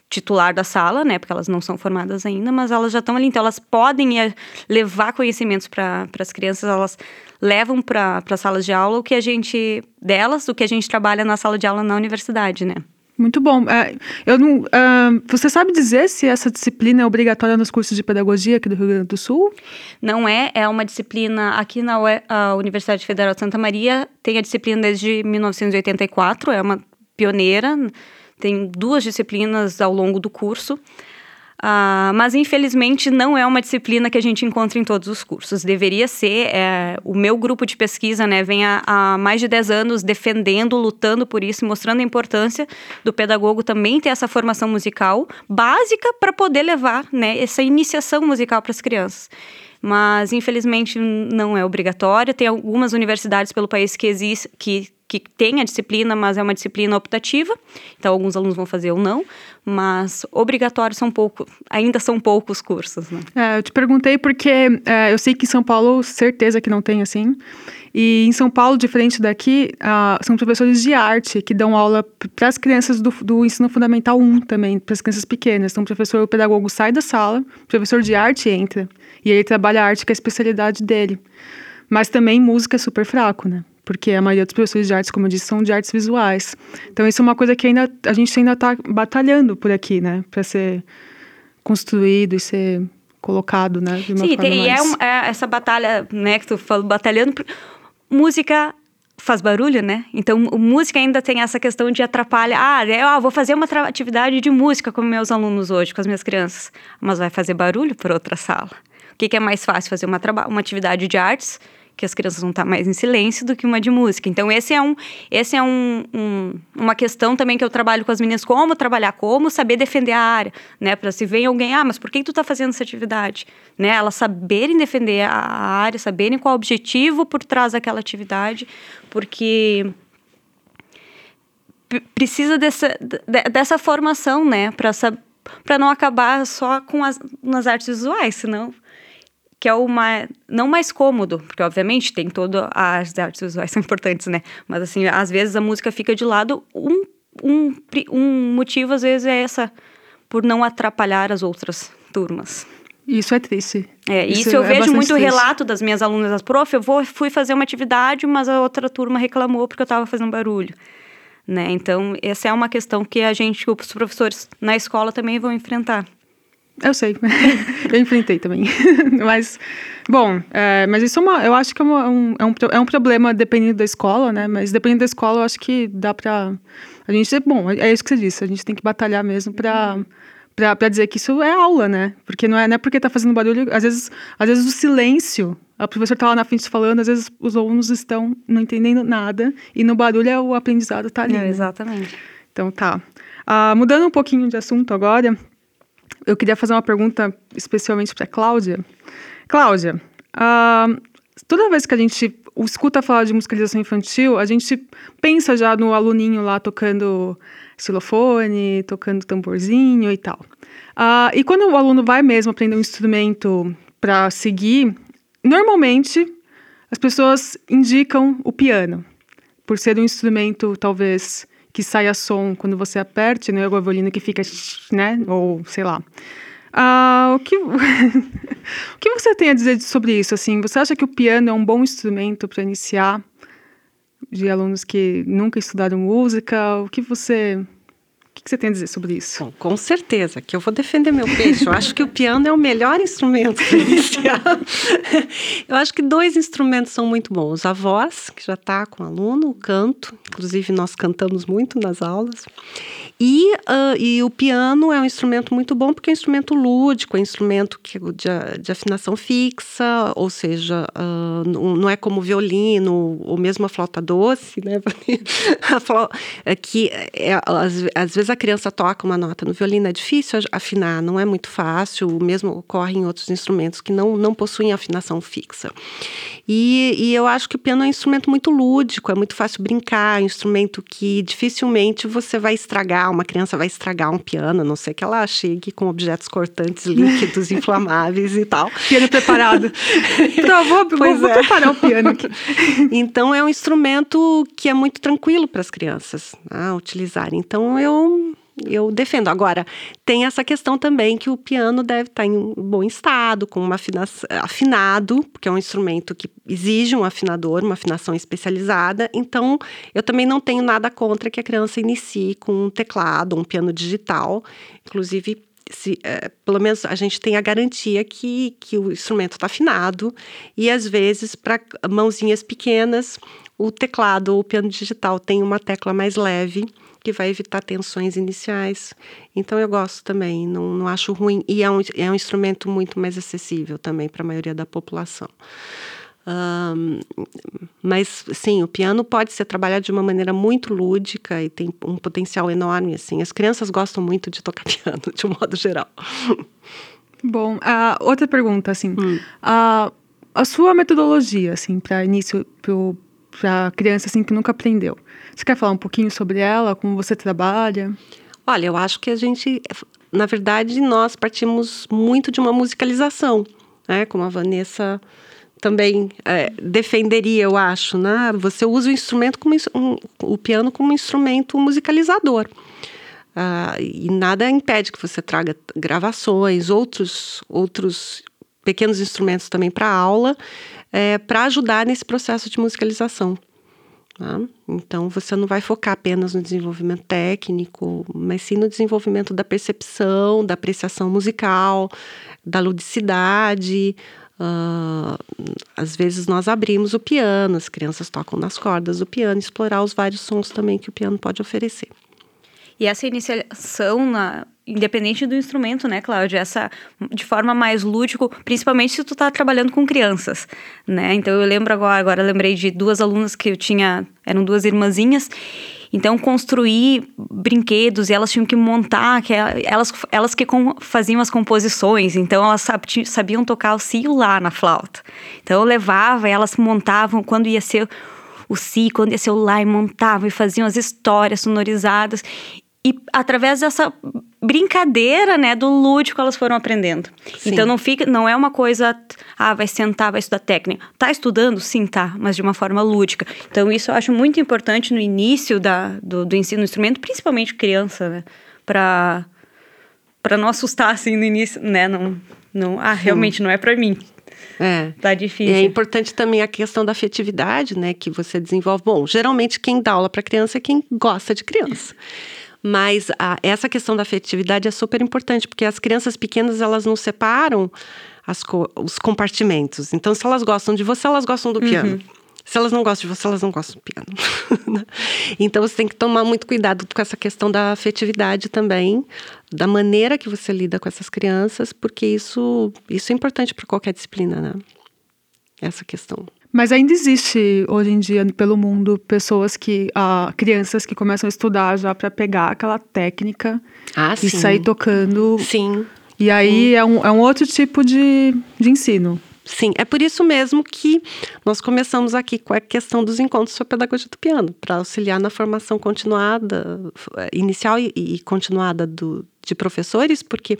Speaker 4: titular da sala, né? Porque elas não são formadas ainda, mas elas já estão ali. Então, elas podem levar conhecimentos para as crianças, elas levam para as salas de aula o que a gente, delas, o que a gente trabalha na sala de aula na universidade, né?
Speaker 1: Muito bom. Uh, eu não, uh, você sabe dizer se essa disciplina é obrigatória nos cursos de pedagogia aqui do Rio Grande do Sul?
Speaker 4: Não é, é uma disciplina aqui na Universidade Federal de Santa Maria, tem a disciplina desde 1984, é uma pioneira tem duas disciplinas ao longo do curso. Uh, mas infelizmente não é uma disciplina que a gente encontra em todos os cursos. Deveria ser. É, o meu grupo de pesquisa né, vem há, há, mais de 10 anos defendendo, lutando por isso, mostrando a importância do pedagogo também ter essa formação musical básica para poder levar né, essa iniciação musical para as crianças mas infelizmente não é obrigatório. Tem algumas universidades pelo país que, existe, que que tem a disciplina, mas é uma disciplina optativa, então alguns alunos vão fazer ou não, mas obrigatórios são pouco, ainda são poucos cursos. Né?
Speaker 1: É, eu te perguntei porque é, eu sei que em São Paulo, certeza que não tem assim, e em São Paulo, diferente daqui, uh, são professores de arte que dão aula para as crianças do, do, ensino fundamental 1 também, para as crianças pequenas. Então, o professor, o pedagogo sai da sala, o professor de arte entra, e ele trabalha a arte, que é a especialidade dele. Mas também música é super fraco, né? porque a maioria dos professores de artes, como eu disse, são de artes visuais. Então isso é uma coisa que ainda a gente ainda está batalhando por aqui, né, para ser construído e ser colocado, né,
Speaker 4: de uma Sim, forma tem, mais... é, um, é essa batalha, né, que tu falou, batalhando. Música faz barulho, né? Então, música ainda tem essa questão de atrapalhar. Ah, eu ah, vou fazer uma atividade de música com meus alunos hoje, com as minhas crianças. Mas vai fazer barulho para outra sala. O que, que é mais fácil? Fazer uma, uma atividade de artes que as crianças vão estar mais em silêncio do que uma de música. Então, esse é, um, esse é um, um, uma questão também que eu trabalho com as meninas, como trabalhar, como saber defender a área, né? Para se vem alguém, ah, mas por que tu está fazendo essa atividade? Né? Elas saberem defender a área, saberem qual é o objetivo por trás daquela atividade, porque precisa dessa, dessa formação, né? Para não acabar só com as nas artes visuais, senão que é o mais, não mais cômodo, porque obviamente tem todas as artes visuais são importantes, né? Mas assim, às vezes a música fica de lado. Um, um, um motivo às vezes é essa, por não atrapalhar as outras turmas.
Speaker 1: Isso é triste.
Speaker 4: É, isso, isso eu é vejo muito triste. relato das minhas alunas, as prof, eu vou, fui fazer uma atividade, mas a outra turma reclamou porque eu estava fazendo barulho. Né? Então, essa é uma questão que a gente, os professores na escola também vão enfrentar.
Speaker 1: Eu sei, eu enfrentei também. mas, bom, é, mas isso é uma, eu acho que é, uma, um, é, um, é um problema dependendo da escola, né? Mas dependendo da escola, eu acho que dá pra. A gente, bom, é isso que você disse, a gente tem que batalhar mesmo pra. Pra, pra dizer que isso é aula, né? Porque não é, não é porque tá fazendo barulho, às vezes, às vezes o silêncio, a professora tá lá na frente falando, às vezes os alunos estão não entendendo nada, e no barulho é o aprendizado tá ali. É,
Speaker 4: né? Exatamente.
Speaker 1: Então tá. Uh, mudando um pouquinho de assunto agora, eu queria fazer uma pergunta especialmente para Cláudia. Cláudia, uh, toda vez que a gente escuta falar de musicalização infantil, a gente pensa já no aluninho lá tocando xilofone, tocando tamborzinho e tal. Uh, e quando o aluno vai mesmo aprender um instrumento para seguir, normalmente as pessoas indicam o piano, por ser um instrumento talvez que saia som quando você aperte, não é o violino que fica, né? Ou sei lá. Uh, o, que, o que você tem a dizer sobre isso? Assim, você acha que o piano é um bom instrumento para iniciar de alunos que nunca estudaram música? O que você, que você tem a dizer sobre isso?
Speaker 3: Bom, com certeza, que eu vou defender meu peixe. Eu acho que o piano é o melhor instrumento eu acho que dois instrumentos são muito bons. A voz, que já está com o aluno, o canto, inclusive nós cantamos muito nas aulas. E, uh, e o piano é um instrumento muito bom porque é um instrumento lúdico, é um instrumento que, de, de afinação fixa, ou seja, uh, não é como o violino ou mesmo a flauta doce, né? a flauta, é que é, às, às, vezes a criança toca uma nota no violino, é difícil afinar, não é muito fácil, o mesmo ocorre em outros instrumentos que não, não possuem afinação fixa. E, e eu acho que o piano é um instrumento muito lúdico, é muito fácil brincar, é um instrumento que dificilmente você vai estragar uma criança vai estragar um piano, a não ser que ela chegue com objetos cortantes, líquidos, inflamáveis e tal.
Speaker 1: Piano preparado. então, vou, vou, vou é. preparar o piano aqui.
Speaker 3: Então, é um instrumento que é muito tranquilo para as crianças né, utilizarem. Então, eu eu defendo. Agora, tem essa questão também que o piano deve estar em bom estado, com uma afinado, porque é um instrumento que exige um afinador, uma afinação especializada. Então, eu também não tenho nada contra que a criança inicie com um teclado, um piano digital. Inclusive, se, é, pelo menos a gente tem a garantia que, que o instrumento está afinado e às vezes para mãozinhas pequenas o teclado ou o piano digital tem uma tecla mais leve que vai evitar tensões iniciais. Então eu gosto também, não, não acho ruim. E é um, é um instrumento muito mais acessível também para a maioria da população. Um, mas sim, o piano pode ser trabalhado de uma maneira muito lúdica e tem um potencial enorme. Assim, as crianças gostam muito de tocar piano, de um modo geral.
Speaker 1: Bom, uh, outra pergunta, assim, hum. uh, a sua metodologia, assim, para início, para criança assim que nunca aprendeu. Você quer falar um pouquinho sobre ela, como você trabalha?
Speaker 3: Olha, eu acho que a gente, na verdade, nós partimos muito de uma musicalização, né? Como a Vanessa também é, defenderia, eu acho, né? Você usa o instrumento como um, o piano como um instrumento musicalizador. Uh, e nada impede que você traga gravações, outros, outros pequenos instrumentos também para aula, é, para ajudar nesse processo de musicalização. Tá? Então, você não vai focar apenas no desenvolvimento técnico, mas sim no desenvolvimento da percepção, da apreciação musical, da ludicidade. Uh, às vezes nós abrimos o piano, as crianças tocam nas cordas do piano, explorar os vários sons também que o piano pode oferecer.
Speaker 4: E essa iniciação na, independente do instrumento, né, Cláudia? Essa de forma mais lúdico, principalmente se tu tá trabalhando com crianças, né? Então eu lembro agora, agora lembrei de duas alunas que eu tinha, eram duas irmãzinhas. Então construir brinquedos e elas tinham que montar, que elas elas que faziam as composições, então elas sabiam tocar o si e o lá na flauta. Então eu levava, elas montavam quando ia ser o si, quando ia ser o lá e montavam e faziam as histórias sonorizadas. E através dessa brincadeira, né, do lúdico elas foram aprendendo. Sim. Então não fica, não é uma coisa, ah, vai sentar, vai estudar técnica. Tá estudando? Sim, tá, mas de uma forma lúdica. Então isso eu acho muito importante no início da, do, do ensino do instrumento, principalmente criança, né, para para não assustar assim no início, né, não não, ah, Sim. realmente não é para mim.
Speaker 3: É.
Speaker 4: Tá difícil.
Speaker 3: É importante também a questão da afetividade, né, que você desenvolve. Bom, geralmente quem dá aula para criança é quem gosta de criança. Mas a, essa questão da afetividade é super importante, porque as crianças pequenas, elas não separam as, os compartimentos. Então, se elas gostam de você, elas gostam do piano. Uhum. Se elas não gostam de você, elas não gostam do piano. então você tem que tomar muito cuidado com essa questão da afetividade também, da maneira que você lida com essas crianças, porque isso, isso é importante para qualquer disciplina, né? Essa questão.
Speaker 1: Mas ainda existe hoje em dia pelo mundo pessoas que, uh, crianças que começam a estudar já para pegar aquela técnica
Speaker 3: ah,
Speaker 1: e
Speaker 3: sim.
Speaker 1: sair tocando.
Speaker 3: Sim.
Speaker 1: E aí é um, é um outro tipo de, de ensino.
Speaker 3: Sim, é por isso mesmo que nós começamos aqui com a questão dos encontros sobre pedagogia do piano, para auxiliar na formação continuada, eh, inicial e, e continuada do, de professores, porque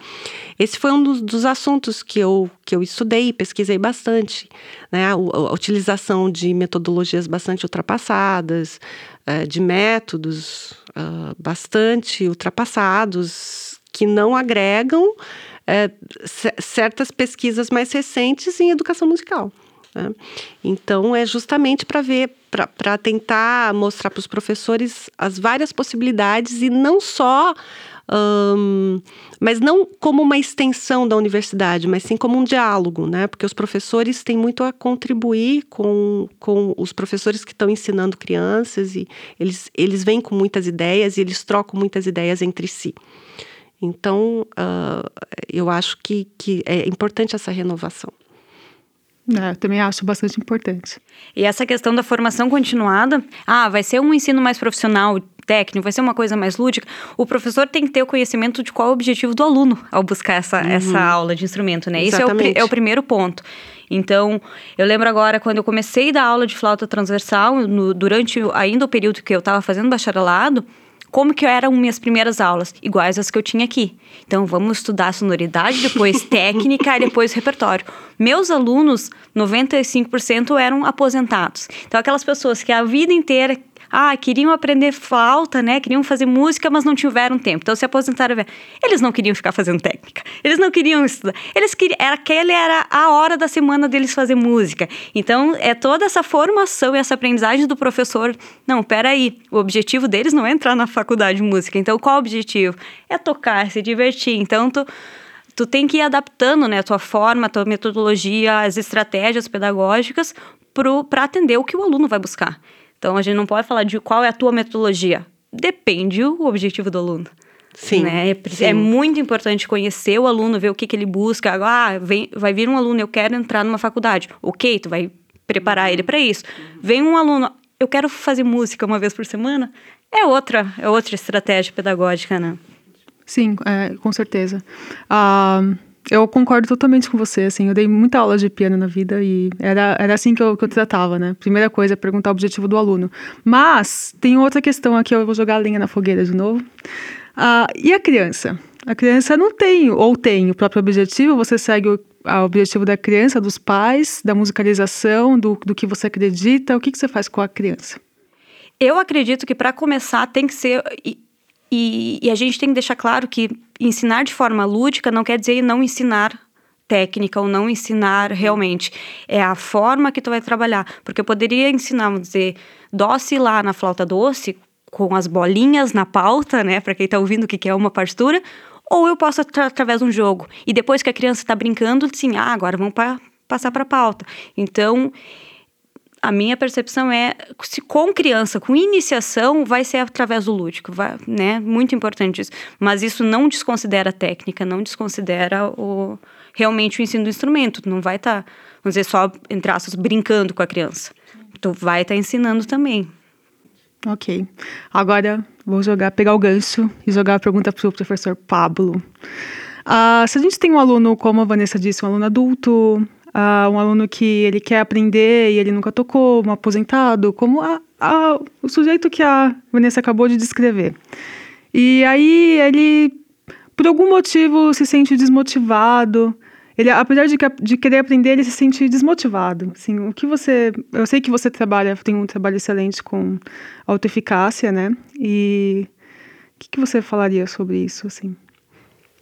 Speaker 3: esse foi um dos, dos, assuntos que eu, que eu estudei pesquisei bastante. Né? A, a, utilização de metodologias bastante ultrapassadas, uh, de métodos uh, bastante ultrapassados, que não agregam é, certas pesquisas mais recentes em educação musical. Né? Então, é justamente para ver, para tentar mostrar para os professores as várias possibilidades e não só um, mas não como uma extensão da universidade, mas sim como um diálogo, né? Porque os professores têm muito a contribuir com, com os professores que estão ensinando crianças e eles, eles vêm com muitas ideias e eles trocam muitas ideias entre si. Então, uh, eu acho que, que é importante essa renovação.
Speaker 1: É, eu também acho bastante importante.
Speaker 4: E essa questão da formação continuada, ah, vai ser um ensino mais profissional, técnico, vai ser uma coisa mais lúdica. O professor tem que ter o conhecimento de qual é o objetivo do aluno ao buscar essa, uhum. essa aula de instrumento, né? Isso é o, é o primeiro ponto. Então, eu lembro agora quando eu comecei a dar aula de flauta transversal, no, durante ainda o período que eu estava fazendo bacharelado, como que eram minhas primeiras aulas, iguais às que eu tinha aqui. Então, vamos estudar sonoridade, depois técnica e depois repertório. Meus alunos, 95% eram aposentados. Então, aquelas pessoas que a vida inteira ah, queriam aprender flauta, né? Queriam fazer música, mas não tiveram tempo. Então se aposentaram. Eles não queriam ficar fazendo técnica. Eles não queriam estudar. Eles queriam. Era, aquele era a hora da semana deles fazer música. Então é toda essa formação e essa aprendizagem do professor. Não, peraí. O objetivo deles não é entrar na faculdade de música. Então qual o objetivo? É tocar, se divertir. Então tu tu tem que ir adaptando né, a tua forma, a tua metodologia, as estratégias pedagógicas para atender o que o aluno vai buscar. Então a gente não pode falar de qual é a tua metodologia. Depende o objetivo do aluno. Sim, né? é, sim. é muito importante conhecer o aluno, ver o que, que ele busca. Ah, vem, vai vir um aluno, eu quero entrar numa faculdade. Ok, tu vai preparar ele para isso. Vem um aluno, eu quero fazer música uma vez por semana. É outra, é outra estratégia pedagógica, né?
Speaker 1: Sim, é, com certeza. Ah, eu concordo totalmente com você, assim, eu dei muita aula de piano na vida e era, era assim que eu, que eu tratava, né? Primeira coisa é perguntar o objetivo do aluno. Mas tem outra questão aqui, eu vou jogar a linha na fogueira de novo. Ah, e a criança? A criança não tem, ou tem o próprio objetivo, você segue o objetivo da criança, dos pais, da musicalização, do, do que você acredita, o que, que você faz com a criança?
Speaker 4: Eu acredito que para começar tem que ser e, e, a gente tem que deixar claro que ensinar de forma lúdica não quer dizer não ensinar técnica ou não ensinar realmente. É a forma que tu vai trabalhar. Porque eu poderia ensinar, vamos dizer, doce lá na flauta doce, com as bolinhas na pauta, né? Para quem está ouvindo o que é uma partitura. Ou eu posso tra através de um jogo. E depois que a criança está brincando, assim, ah, agora vamos passar para pauta. Então, a minha percepção é se com criança, com iniciação, vai ser através do lúdico, vai, né? Muito importante isso. Mas isso não desconsidera a técnica, não desconsidera o realmente o ensino do instrumento. Não vai estar, tá, vamos dizer, só entre aspas, brincando com a criança. Tu vai estar tá ensinando também.
Speaker 1: Ok. Agora vou jogar, pegar o gancho e jogar a pergunta para o professor Pablo. Uh, se a gente tem um aluno, como a Vanessa disse, um aluno adulto, uh, um aluno que ele quer aprender e ele nunca tocou, um aposentado, como a, a, o sujeito que a Vanessa acabou de descrever. E aí ele, por algum motivo, se sente desmotivado. Ele, apesar de, de querer aprender, ele se sente desmotivado. Assim, o que você, eu sei que você trabalha, tem um trabalho excelente com autoeficácia, né? E o que, que você falaria sobre isso, assim?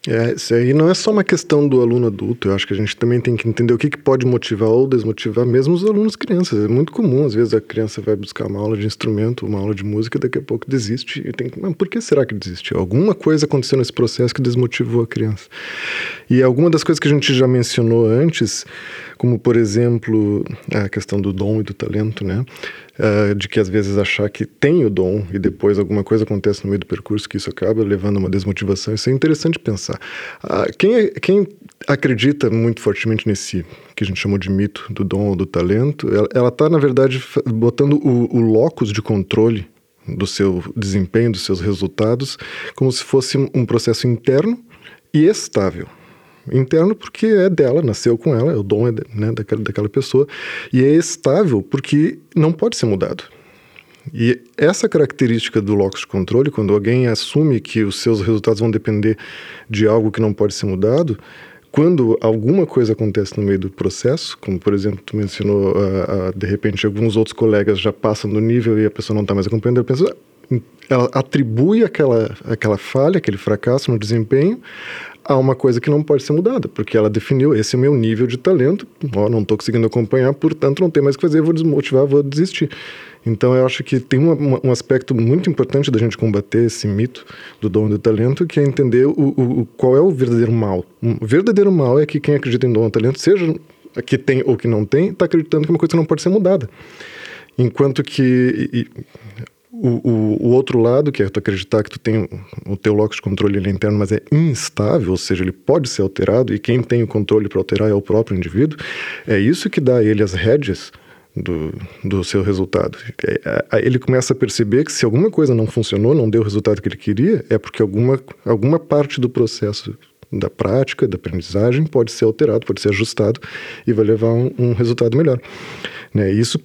Speaker 2: É, isso aí não é só uma questão do aluno adulto, eu acho que a gente também tem que entender o que, que pode motivar ou desmotivar mesmo os alunos crianças. É muito comum, às vezes a criança vai buscar uma aula de instrumento, uma aula de música, daqui a pouco desiste. E tem, mas por que será que desistiu? Alguma coisa aconteceu nesse processo que desmotivou a criança. E alguma das coisas que a gente já mencionou antes, como por exemplo a questão do dom e do talento, né? Uh, de que às vezes achar que tem o dom e depois alguma coisa acontece no meio do percurso que isso acaba levando a uma desmotivação. Isso é interessante pensar. Uh, quem, é, quem acredita muito fortemente nesse que a gente chamou de mito do dom ou do talento, ela está, na verdade, botando o, o locus de controle do seu desempenho, dos seus resultados, como se fosse um processo interno e estável interno porque é dela, nasceu com ela, o dom é né, daquela, daquela pessoa, e é estável porque não pode ser mudado. E essa característica do locus de controle, quando alguém assume que os seus resultados vão depender de algo que não pode ser mudado, quando alguma coisa acontece no meio do processo, como por exemplo tu mencionou, uh, uh, de repente alguns outros colegas já passam do nível e a pessoa não está mais acompanhando, ela pensa, ela atribui aquela, aquela falha, aquele fracasso no desempenho há uma coisa que não pode ser mudada, porque ela definiu, esse é o meu nível de talento, ó, não estou conseguindo acompanhar, portanto não tem mais o que fazer, vou desmotivar, vou desistir. Então eu acho que tem uma, um aspecto muito importante da gente combater esse mito do dom do talento, que é entender o, o, qual é o verdadeiro mal. O verdadeiro mal é que quem acredita em dom ou talento, seja que tem ou que não tem, está acreditando que uma coisa não pode ser mudada. Enquanto que e, o, o, o, outro lado, que é tu acreditar que tu tem o teu locus de controle ele é interno, mas é instável, ou seja, ele pode ser alterado, e quem tem o controle para alterar é o próprio indivíduo, é isso que dá a ele as rédeas do, do seu resultado. É, ele começa a perceber que se alguma coisa não funcionou, não deu o resultado que ele queria, é porque alguma, alguma parte do processo da prática, da aprendizagem, pode ser alterado, pode ser ajustado e vai levar um, um resultado melhor. Né? Isso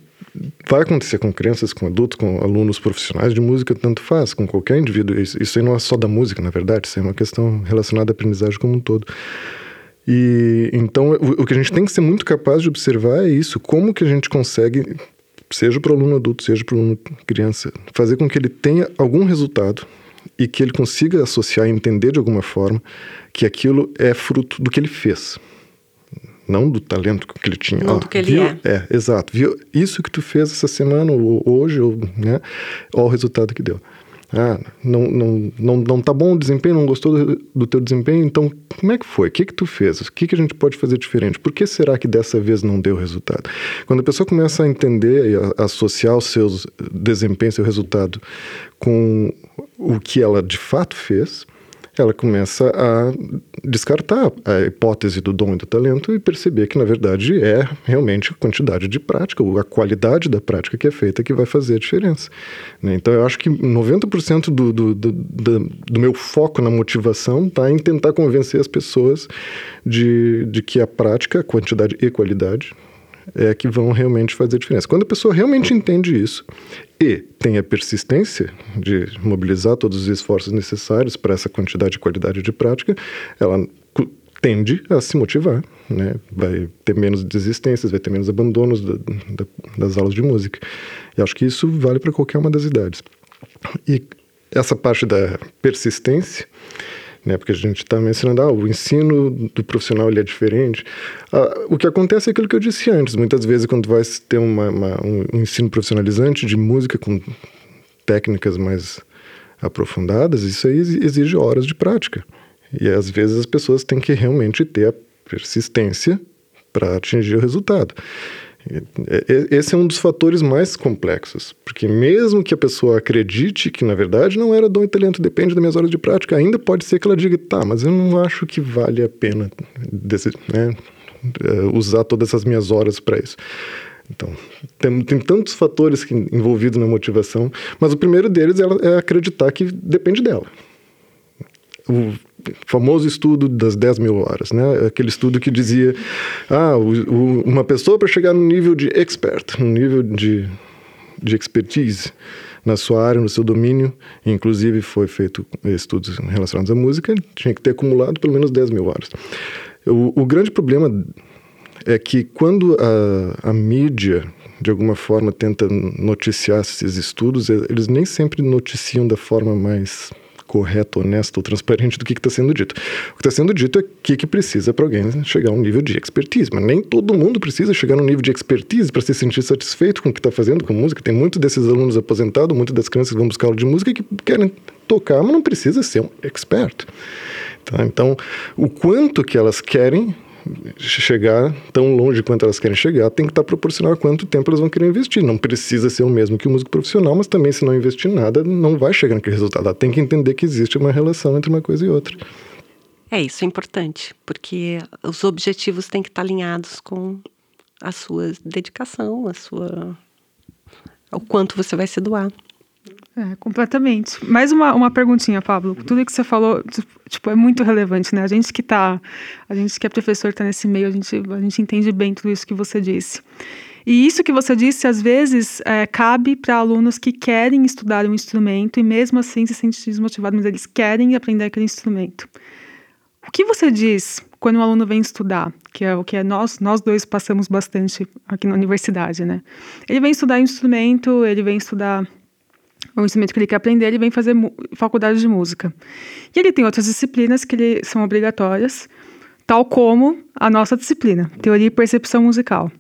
Speaker 2: vai acontecer com crianças, com adultos, com alunos profissionais de música, tanto faz, com qualquer indivíduo. Isso, isso aí não é só da música, na verdade, isso é uma questão relacionada à aprendizagem como um todo. E então o, o que a gente tem que ser muito capaz de observar é isso, como que a gente consegue, seja para o aluno adulto, seja para o aluno criança, fazer com que ele tenha algum resultado e que ele consiga associar e entender de alguma forma que aquilo é fruto do que ele fez não do talento que ele tinha.
Speaker 3: Não do que ele
Speaker 2: viu,
Speaker 3: é.
Speaker 2: É, exato. Viu isso que tu fez essa semana, ou hoje, ou, né? Olha o resultado que deu. Ah, não, não, não, não tá bom o desempenho, não gostou do, do teu desempenho, então como é que foi? O que que tu fez? O que que a gente pode fazer diferente? Por que será que dessa vez não deu resultado? Quando a pessoa começa a entender e a, a associar os seus desempenhos, seu resultado com o que ela de fato fez, ela começa a descartar a hipótese do dom e do talento e perceber que, na verdade, é realmente a quantidade de prática, a qualidade da prática que é feita que vai fazer a diferença. Né? Então, eu acho que 90% do, do, do, do, meu foco na motivação está em tentar convencer as pessoas de, de que a prática, quantidade e qualidade, é que vão realmente fazer diferença. Quando a pessoa realmente entende isso e tem a persistência de mobilizar todos os esforços necessários para essa quantidade e qualidade de prática, ela tende a se motivar, né? Vai ter menos desistências, vai ter menos abandonos da, da, das aulas de música. E acho que isso vale para qualquer uma das idades. E essa parte da persistência né? Porque a gente está mencionando, ah, o ensino do profissional ele é diferente. Ah, o que acontece é aquilo que eu disse antes. Muitas vezes, quando vai ter uma, uma, um ensino profissionalizante de música com técnicas mais aprofundadas, isso aí exige horas de prática. E às vezes as pessoas têm que realmente ter a persistência para atingir o resultado. Esse é um dos fatores mais complexos, porque mesmo que a pessoa acredite que na verdade não era dom e talento, depende das minhas horas de prática, ainda pode ser que ela diga, tá, mas eu não acho que vale a pena desse, né, eh, usar todas essas minhas horas para isso. Então, tem, tem tantos fatores que, envolvidos na motivação, mas o primeiro deles é, é acreditar que depende dela. O famoso estudo das 10 mil horas, né? Aquele estudo que dizia, ah, o, o, uma pessoa para chegar no nível de expert, no nível de, de expertise na sua área, no seu domínio, inclusive foi feito estudos relacionados à música, tinha que ter acumulado pelo menos 10 mil horas. O, o grande problema é que quando a, a mídia de alguma forma tenta noticiar esses estudos, eles nem sempre noticiam da forma mais correto, honesto transparente do que está sendo dito. O que está sendo dito é que, que precisa para alguém chegar a um nível de expertise, mas nem todo mundo precisa chegar a um nível de expertise para se sentir satisfeito com o que está fazendo com música. Tem muitos desses alunos aposentados, muitas das crianças que vão buscar aula de música que querem tocar, mas não precisa ser um expert. Tá? Então, o quanto que elas querem chegar tão longe quanto elas querem chegar, tem que estar proporcional a quanto tempo elas vão querer investir. Não precisa ser o mesmo que o músico profissional, mas também se não investir nada, não vai chegar naquele resultado. Ela tem que entender que existe uma relação entre uma coisa e outra.
Speaker 3: É, isso é importante, porque os objetivos têm que estar alinhados com a sua dedicação, a sua o quanto você vai se doar.
Speaker 1: É, completamente. Mais uma, uma perguntinha, Pablo. Tudo que você falou, tipo, é muito relevante, né? A gente que tá, a gente que é professor, está nesse meio, a gente, a gente entende bem tudo isso que você disse. E isso que você disse, às vezes, é, cabe para alunos que querem estudar um instrumento e mesmo assim se sentem desmotivados, mas eles querem aprender aquele instrumento. O que você diz quando um aluno vem estudar, que é o que é nós, nós dois passamos bastante aqui na universidade, né? Ele vem estudar instrumento, ele vem estudar o instrumento que ele quer aprender, ele vem fazer faculdade de música. E ele tem outras disciplinas que ele, são obrigatórias, tal como a nossa disciplina, Teoria e Percepção Musical.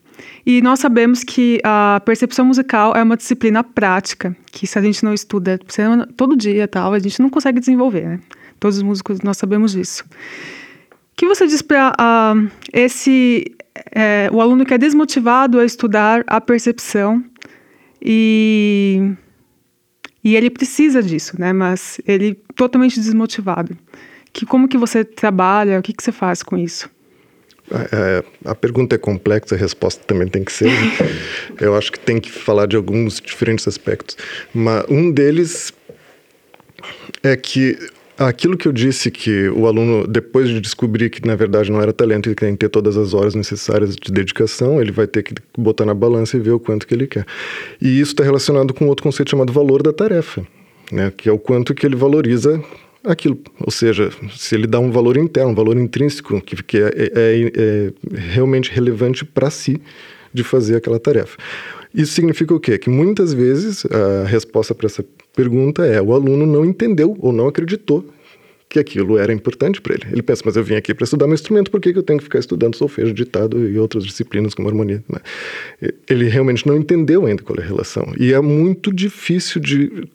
Speaker 1: E nós sabemos que a percepção musical é uma disciplina prática, que se a gente não estuda todo dia tal, a gente não consegue desenvolver, né? Todos os músicos nós sabemos disso. O que você diz para uh, esse é, o aluno que é desmotivado a estudar a percepção e e ele precisa disso, né? Mas ele totalmente desmotivado. Que como que você trabalha? O que que você faz com isso?
Speaker 2: É, a pergunta é complexa, a resposta também tem que ser. Né? Eu acho que tem que falar de alguns diferentes aspectos. Mas um deles é que aquilo que eu disse que o aluno, depois de descobrir que na verdade não era talento e que tem que ter todas as horas necessárias de dedicação, ele vai ter que botar na balança e ver o quanto que ele quer. E isso está relacionado com outro conceito chamado valor da tarefa, né? que é o quanto que ele valoriza aquilo. Ou seja, se ele dá um valor interno, um valor intrínseco, que, que é, é, é realmente relevante para si de fazer aquela tarefa. Isso significa o quê? Que muitas vezes a resposta para essa pergunta é o aluno não entendeu ou não acreditou que aquilo era importante para ele. Ele pensa, mas eu vim aqui para estudar meu instrumento, por que, que eu tenho que ficar estudando solfejo, ditado e outras disciplinas como harmonia? Né? Ele realmente não entendeu ainda qual é a relação. E é muito difícil de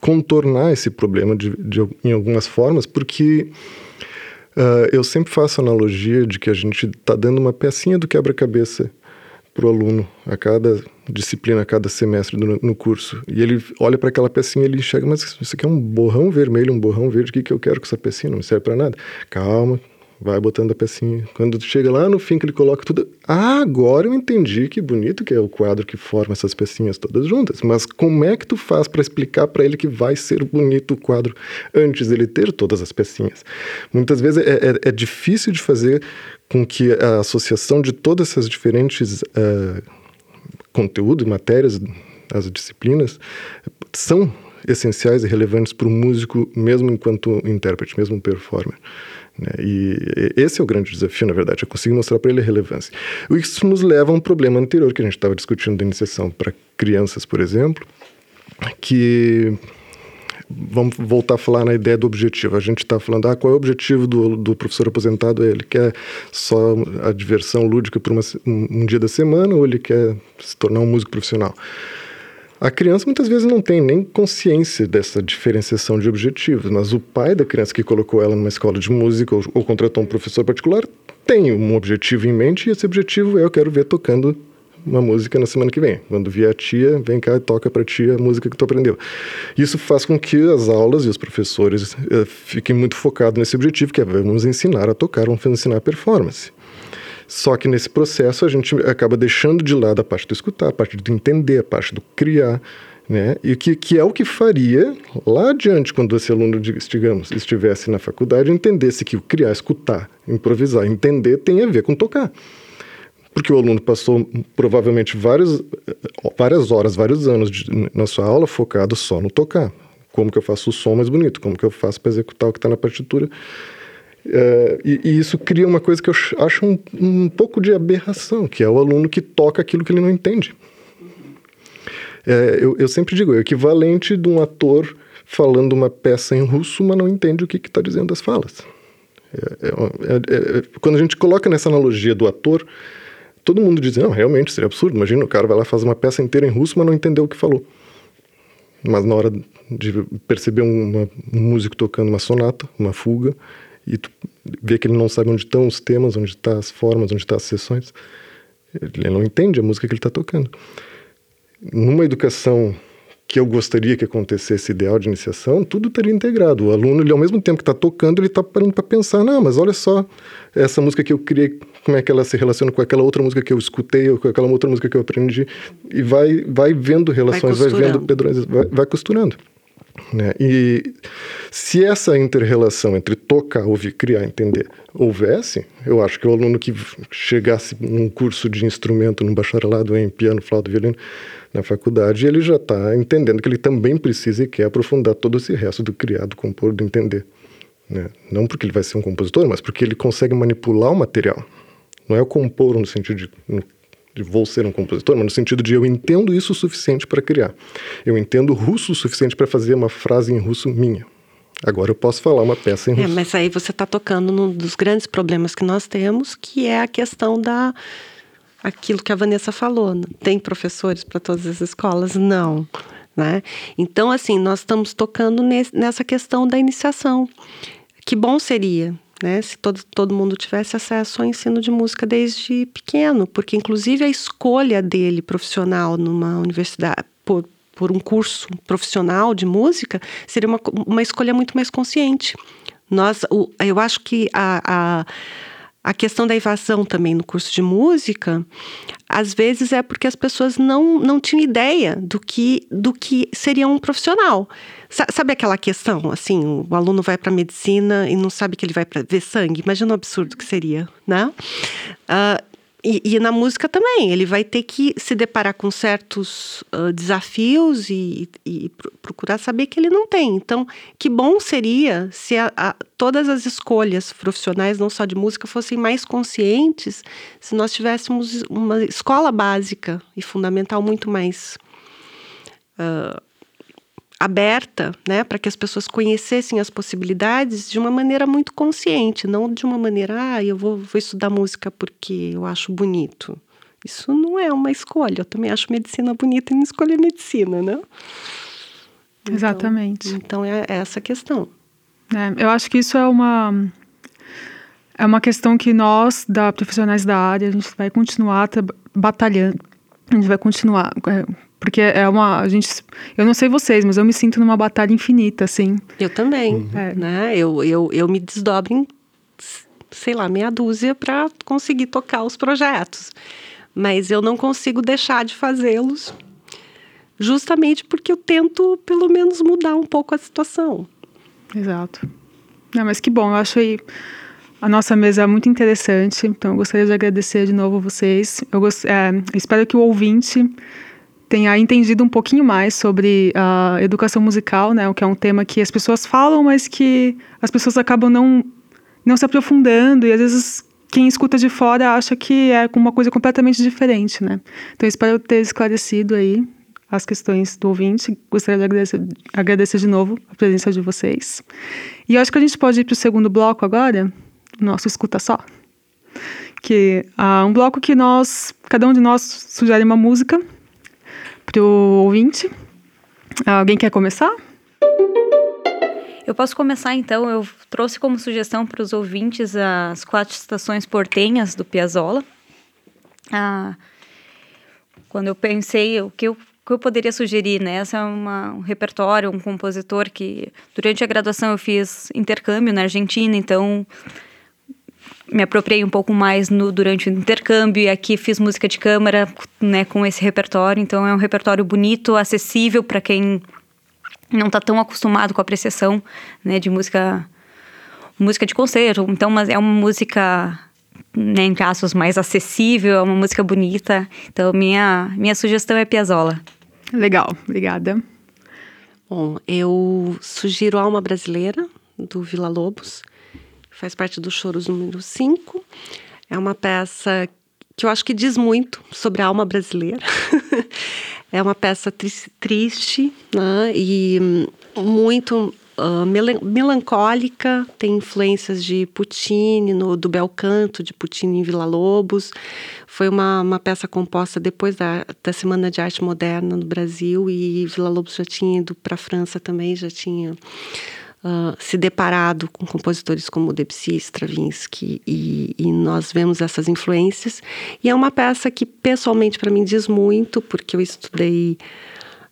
Speaker 2: contornar esse problema de, de em algumas formas, porque uh, eu sempre faço analogia de que a gente está dando uma pecinha do quebra-cabeça para o aluno a cada disciplina, cada semestre no, no curso. E ele olha para aquela pecinha e ele enxerga, mas isso aqui é um borrão vermelho, um borrão verde, o que, que eu quero com essa pecinha? Não me serve para nada. Calma, vai botando a pecinha. Quando chega lá no fim que ele coloca tudo, ah, agora eu entendi que bonito que é o quadro que forma essas pecinhas todas juntas. Mas como é que tu faz para explicar para ele que vai ser bonito o quadro antes dele ter todas as pecinhas? Muitas vezes é, é, é difícil de fazer com que a associação de todas essas diferentes uh, conteúdos, matérias, as disciplinas, são essenciais e relevantes para o músico, mesmo enquanto intérprete, mesmo performer. Né? E esse é o grande desafio, na verdade, é conseguir mostrar para ele a relevância. Isso nos leva a um problema anterior que a gente estava discutindo da iniciação para crianças, por exemplo, que vamos voltar a falar na ideia do objetivo. A gente está falando, ah, qual é o objetivo do, do professor aposentado? Ele quer só a diversão lúdica por uma, um, um dia da semana ou ele quer se tornar um músico profissional? A criança muitas vezes não tem nem consciência dessa diferenciação de objetivos, mas o pai da criança que colocou ela numa escola de música ou, ou contratou um professor particular tem um objetivo em mente e esse objetivo é eu quero ver tocando uma música na semana que vem. Quando vier a tia, vem cá e toca para tia a música que tu aprendeu. Isso faz com que as aulas e os professores uh, fiquem muito focados nesse objetivo, que é vamos ensinar a tocar, vamos ensinar a performance. Só que nesse processo a gente acaba deixando de lado a parte do escutar, a parte do entender, a parte do criar, né? E que, que é o que faria lá adiante, quando esse aluno, digamos, estivesse na faculdade, entendesse que o criar, escutar, improvisar, entender tem a ver com tocar porque o aluno passou provavelmente vários, várias horas, vários anos de, na sua aula focado só no tocar. Como que eu faço o som mais bonito? Como que eu faço para executar o que está na partitura? É, e, e, isso cria uma coisa que eu acho um, um, pouco de aberração, que é o aluno que toca aquilo que ele não entende. É, eu, eu, sempre digo, é o equivalente de um ator falando uma peça em russo, mas não entende o que está dizendo as falas. É, é, é, quando a gente coloca nessa analogia do ator, todo mundo diz, não, realmente, seria absurdo. Imagina, o cara vai lá faz uma peça inteira em russo, mas não entendeu o que falou. Mas na hora de perceber uma, um músico tocando uma sonata, uma fuga, e tu vê que ele não sabe onde estão os temas, onde estão as formas, onde estão as sessões, ele não entende a música que ele está tocando. Numa educação que eu gostaria que acontecesse ideal de iniciação, tudo estaria integrado. O aluno, ele, ao mesmo tempo que está tocando, ele está parando para pensar, não, mas olha só, essa música que eu criei, como é que ela se relaciona com aquela outra música que eu escutei, ou com aquela outra música que eu aprendi, e vai, vai vendo relações, vai, vai vendo padrões, vai, vai costurando. Né? E se essa inter-relação entre tocar, ouvir, criar, entender houvesse, eu acho que o aluno que chegasse num curso de instrumento, num bacharelado em piano, flauta, violino, na faculdade, ele já está entendendo que ele também precisa e quer aprofundar todo esse resto do criar, do compor, do entender. Né? Não porque ele vai ser um compositor, mas porque ele consegue manipular o material. Não é o compor no sentido de de vou ser um compositor, mas no sentido de eu entendo isso o suficiente para criar. Eu entendo russo o suficiente para fazer uma frase em russo minha. Agora eu posso falar uma peça em
Speaker 3: É,
Speaker 2: russo.
Speaker 3: mas aí você está tocando num dos grandes problemas que nós temos, que é a questão da aquilo que a Vanessa falou. Tem professores para todas as escolas? Não. Né? Então, assim, nós estamos tocando nesse- nessa questão da iniciação. Que bom seria né, se todo, todo mundo tivesse acesso ao ensino de música desde pequeno, porque, inclusive, a escolha dele profissional numa universidade, por, por um curso profissional de música, seria uma, uma escolha muito mais consciente. Nós, o- eu acho que a, a, a questão da evasão também no curso de música, às vezes é porque as pessoas não, não tinham ideia do que, do que seria um profissional. Sa- Sabe aquela questão, assim, o aluno vai para medicina e não sabe que ele vai ver sangue? Imagina o absurdo que seria, né? Ah, e, e na música também, ele vai ter que se deparar com certos ah, desafios e, e pro- procurar saber que ele não tem. Então, que bom seria se a- a- todas as escolhas profissionais, não só de música, fossem mais conscientes, se nós tivéssemos uma escola básica e fundamental muito mais ah, aberta, né, para que as pessoas conhecessem as possibilidades de uma maneira muito consciente, não de uma maneira, ah, eu vou, vou estudar música porque eu acho bonito. Isso não é uma escolha. Eu também acho medicina bonita e não escolher medicina, né? Então-
Speaker 1: Exatamente.
Speaker 3: Então é essa questão.
Speaker 1: É, eu acho que isso é uma é uma questão que nós, da profissionais da área, a gente vai continuar batalhando. A gente vai continuar, é, porque é uma a gente, eu não sei vocês, mas eu me sinto numa batalha infinita, assim.
Speaker 3: Eu também,
Speaker 1: É.
Speaker 3: né? Eu, eu, eu me desdobro em, sei lá, meia dúzia para conseguir tocar os projetos. Mas eu não consigo deixar de fazê-los justamente porque eu tento, pelo menos, mudar um pouco a situação.
Speaker 1: Exato. Não, mas que bom, eu acho aí a nossa mesa muito interessante, então eu gostaria de agradecer de novo a vocês. Eu gost... é, espero que o ouvinte tenha entendido um pouquinho mais sobre a educação musical, né, o que é um tema que as pessoas falam, mas que as pessoas acabam não, não se aprofundando e às vezes quem escuta de fora acha que é uma coisa completamente diferente, né? Então espero ter esclarecido aí as questões do ouvinte. Gostaria de agradecer, agradecer de novo a presença de vocês. E acho que a gente pode ir para o segundo bloco agora, nosso escuta só. Que é um bloco que nós, cada um de nós sugere uma música para o ouvinte. Alguém quer começar?
Speaker 4: Eu posso começar então. Eu trouxe como sugestão para os ouvintes as quatro estações portenhas do Piazzolla. Ah, quando eu pensei o que eu, o que eu poderia sugerir, né? Essa é uma, um repertório, um compositor que durante a graduação eu fiz intercâmbio na Argentina, então me apropriei um pouco mais no, durante o intercâmbio e aqui fiz música de câmara, né, com esse repertório. Então é um repertório bonito, acessível para quem não está tão acostumado com a apreciação, né, de música música de concerto. Então, mas é uma música né, em casos mais acessível, é uma música bonita. Então, minha minha sugestão é Piazzolla.
Speaker 1: Legal, obrigada.
Speaker 3: Bom, eu sugiro Alma Brasileira, do Vila Lobos. Faz parte do Choros número 5. É uma peça que eu acho que diz muito sobre a alma brasileira. é uma peça tri- triste né? e muito ah, melan- melancólica, tem influências de Puccini, no, do bel canto de Puccini em Vila Lobos. Foi uma, uma peça composta depois da, da Semana de Arte Moderna no Brasil e Vila Lobos já tinha ido para a França também, já tinha ah, se deparado com compositores como Debussy, Stravinsky e, e nós vemos essas influências. E é uma peça que pessoalmente para mim diz muito, porque eu estudei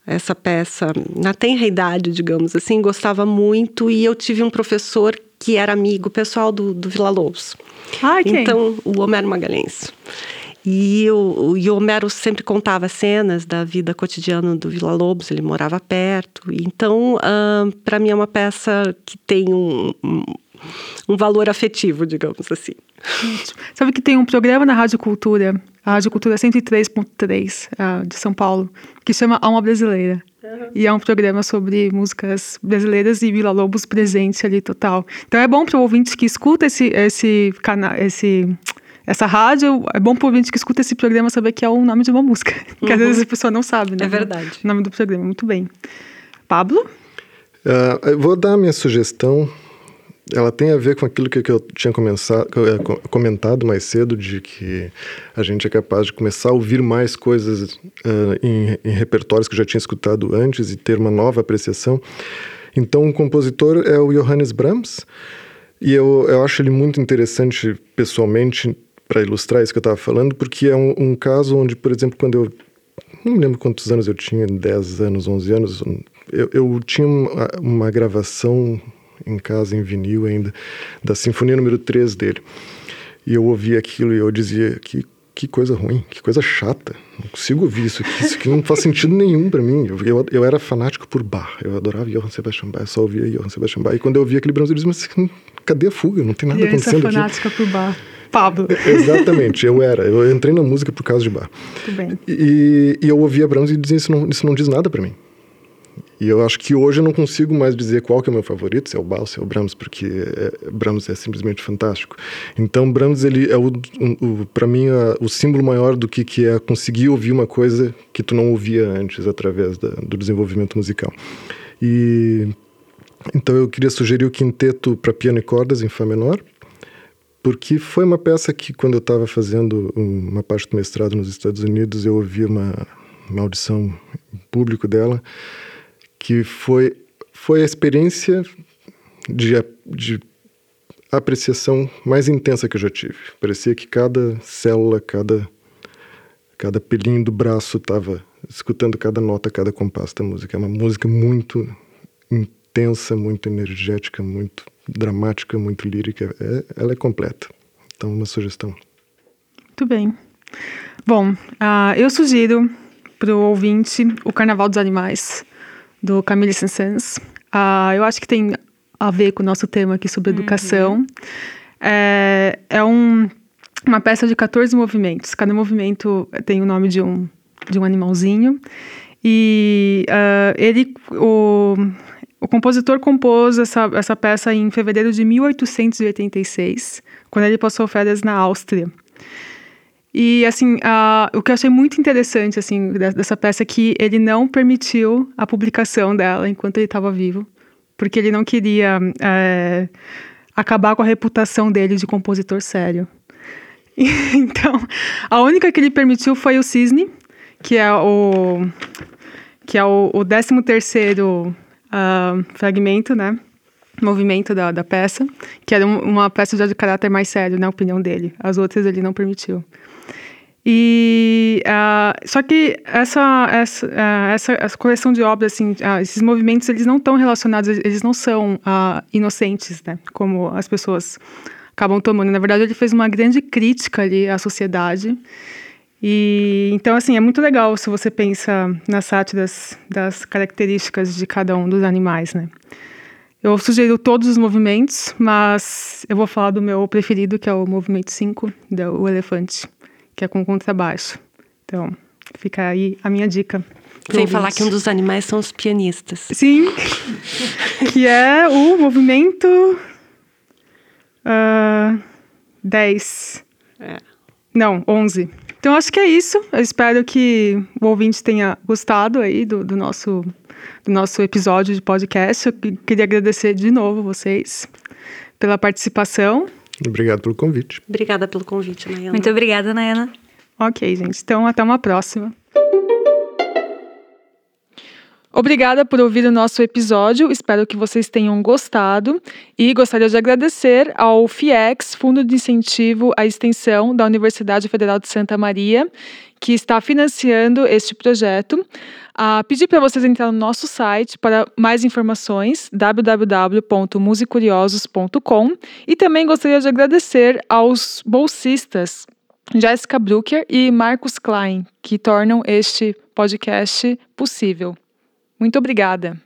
Speaker 3: essa peça na tenra idade, digamos assim, gostava muito e eu tive um professor que era amigo pessoal do, do Vila Lobos.
Speaker 1: Ai, quem?
Speaker 3: Então, o Homero Magalhães. E o, e o Homero sempre contava cenas da vida cotidiana do Vila Lobos, ele morava perto. Então, para mim, é uma peça que tem um, um, um valor afetivo, digamos assim.
Speaker 1: Sabe que tem um programa na Rádio Cultura, a Rádio Cultura 103.3 ah, de São Paulo, que chama Alma Brasileira. E é um programa sobre músicas brasileiras e Vila Lobos presente ali total. Então é bom para o ouvinte que escuta esse, esse canal, esse, essa rádio, é bom pro ouvinte que escuta esse programa saber que é o nome de uma música. Uhum. Que às vezes a pessoa não sabe, né?
Speaker 3: É verdade.
Speaker 1: O nome do programa, muito bem. Pablo?
Speaker 2: Uh, eu vou dar a minha sugestão. Ela tem a ver com aquilo que, eu tinha eh, comentado mais cedo, de que a gente é capaz de começar a ouvir mais coisas uh, em, em repertórios que já tinha escutado antes e ter uma nova apreciação. Então, o compositor é o Johannes Brahms, e eu, eu acho ele muito interessante pessoalmente para ilustrar isso que eu estava falando, porque é um, um, caso onde, por exemplo, quando eu. Não me lembro quantos anos eu tinha, 10 anos, 11 anos, eu, eu tinha uma, uma gravação em casa, em vinil ainda, da Sinfonia número 3 dele. E eu ouvia aquilo e eu dizia que que coisa ruim, que coisa chata. Não consigo ouvir isso aqui, isso aqui não faz sentido nenhum para mim. Eu, eu, eu, era fanático por Bach, eu adorava Johann Sebastian Bach, eu só ouvia Johann Sebastian Bach. E quando eu ouvia aquele Brahms, eu dizia, mas cadê a fuga? Não tem nada
Speaker 1: Criança
Speaker 2: acontecendo
Speaker 1: fanática por Bach. Pablo.
Speaker 2: Exatamente, eu era. Eu entrei na música por causa de Bach.
Speaker 1: Muito bem.
Speaker 2: E, e eu ouvia Brahms e dizia, isso não, isso não diz nada para mim. E eu acho que hoje eu não consigo mais dizer qual que é o meu favorito, se é o Bach, se é o Brahms, porque é, Brahms é simplesmente fantástico. Então Brahms ele é o, o para mim a, o símbolo maior do que que é conseguir ouvir uma coisa que tu não ouvia antes através da, do desenvolvimento musical. E então eu queria sugerir o quinteto para piano e cordas em fá menor, porque foi uma peça que quando eu estava fazendo uma parte do mestrado nos Estados Unidos eu ouvi uma, uma audição público dela que foi, foi a experiência de, de apreciação mais intensa que eu já tive. Parecia que cada célula, cada, cada pelinho do braço estava escutando cada nota, cada compasso da música. É uma música muito intensa, muito energética, muito dramática, muito lírica. É, ela é completa. Então, uma sugestão.
Speaker 1: Muito bem. Bom, uh, eu sugiro para o ouvinte o Carnaval dos Animais do Camille Saint-Saëns. Uh, eu acho que tem a ver com o nosso tema aqui sobre uhum. educação. É, é um, uma peça de 14 movimentos. Cada movimento tem o nome de um, de um animalzinho. E uh, ele, o, o compositor compôs essa, essa peça em fevereiro de 1886, quando ele passou férias na Áustria. E, assim, uh, o que eu achei muito interessante, assim, dessa peça é que ele não permitiu a publicação dela enquanto ele estava vivo, porque ele não queria é, acabar com a reputação dele de compositor sério. então, a única que ele permitiu foi o Cisne, que é o que é o, o 13 terceiro uh, fragmento, né? Movimento da, da peça, que era um, uma peça já de caráter mais sério, na opinião dele. As outras ele não permitiu. E uh, só que essa essa, uh, essa, essa coleção de obras, assim, uh, esses movimentos, eles não estão relacionados, eles não são inocentes, né? Como as pessoas acabam tomando. Na verdade, ele fez uma grande crítica ali à sociedade. E então, assim, é muito legal se você pensa nas sátiras das características de cada um dos animais, né? Eu sugiro todos os movimentos, mas eu vou falar do meu preferido, que é o movimento 5, do elefante que é com contrabaixo. Então, fica aí a minha dica.
Speaker 3: Sem falar que um dos animais são os pianistas.
Speaker 1: Sim, que é o movimento uh, 10. É. Não, 11. Então, acho que é isso. Eu espero que o ouvinte tenha gostado aí do, do nosso, do nosso episódio de podcast. Eu queria agradecer de novo vocês pela participação.
Speaker 2: Obrigado pelo convite.
Speaker 3: Obrigada pelo convite, Nayana.
Speaker 4: Muito obrigada, Nayana.
Speaker 1: Ok, gente. Então, até uma próxima. Obrigada por ouvir o nosso episódio. Espero que vocês tenham gostado. E gostaria de agradecer ao FIEX, Fundo de Incentivo à Extensão da Universidade Federal de Santa Maria, que está financiando este projeto. Uh, pedir para vocês entrar no nosso site para mais informações, www.musicuriosos.com. E também gostaria de agradecer aos bolsistas Jéssica Brucker e Marcos Klein, que tornam este podcast possível. Muito obrigada.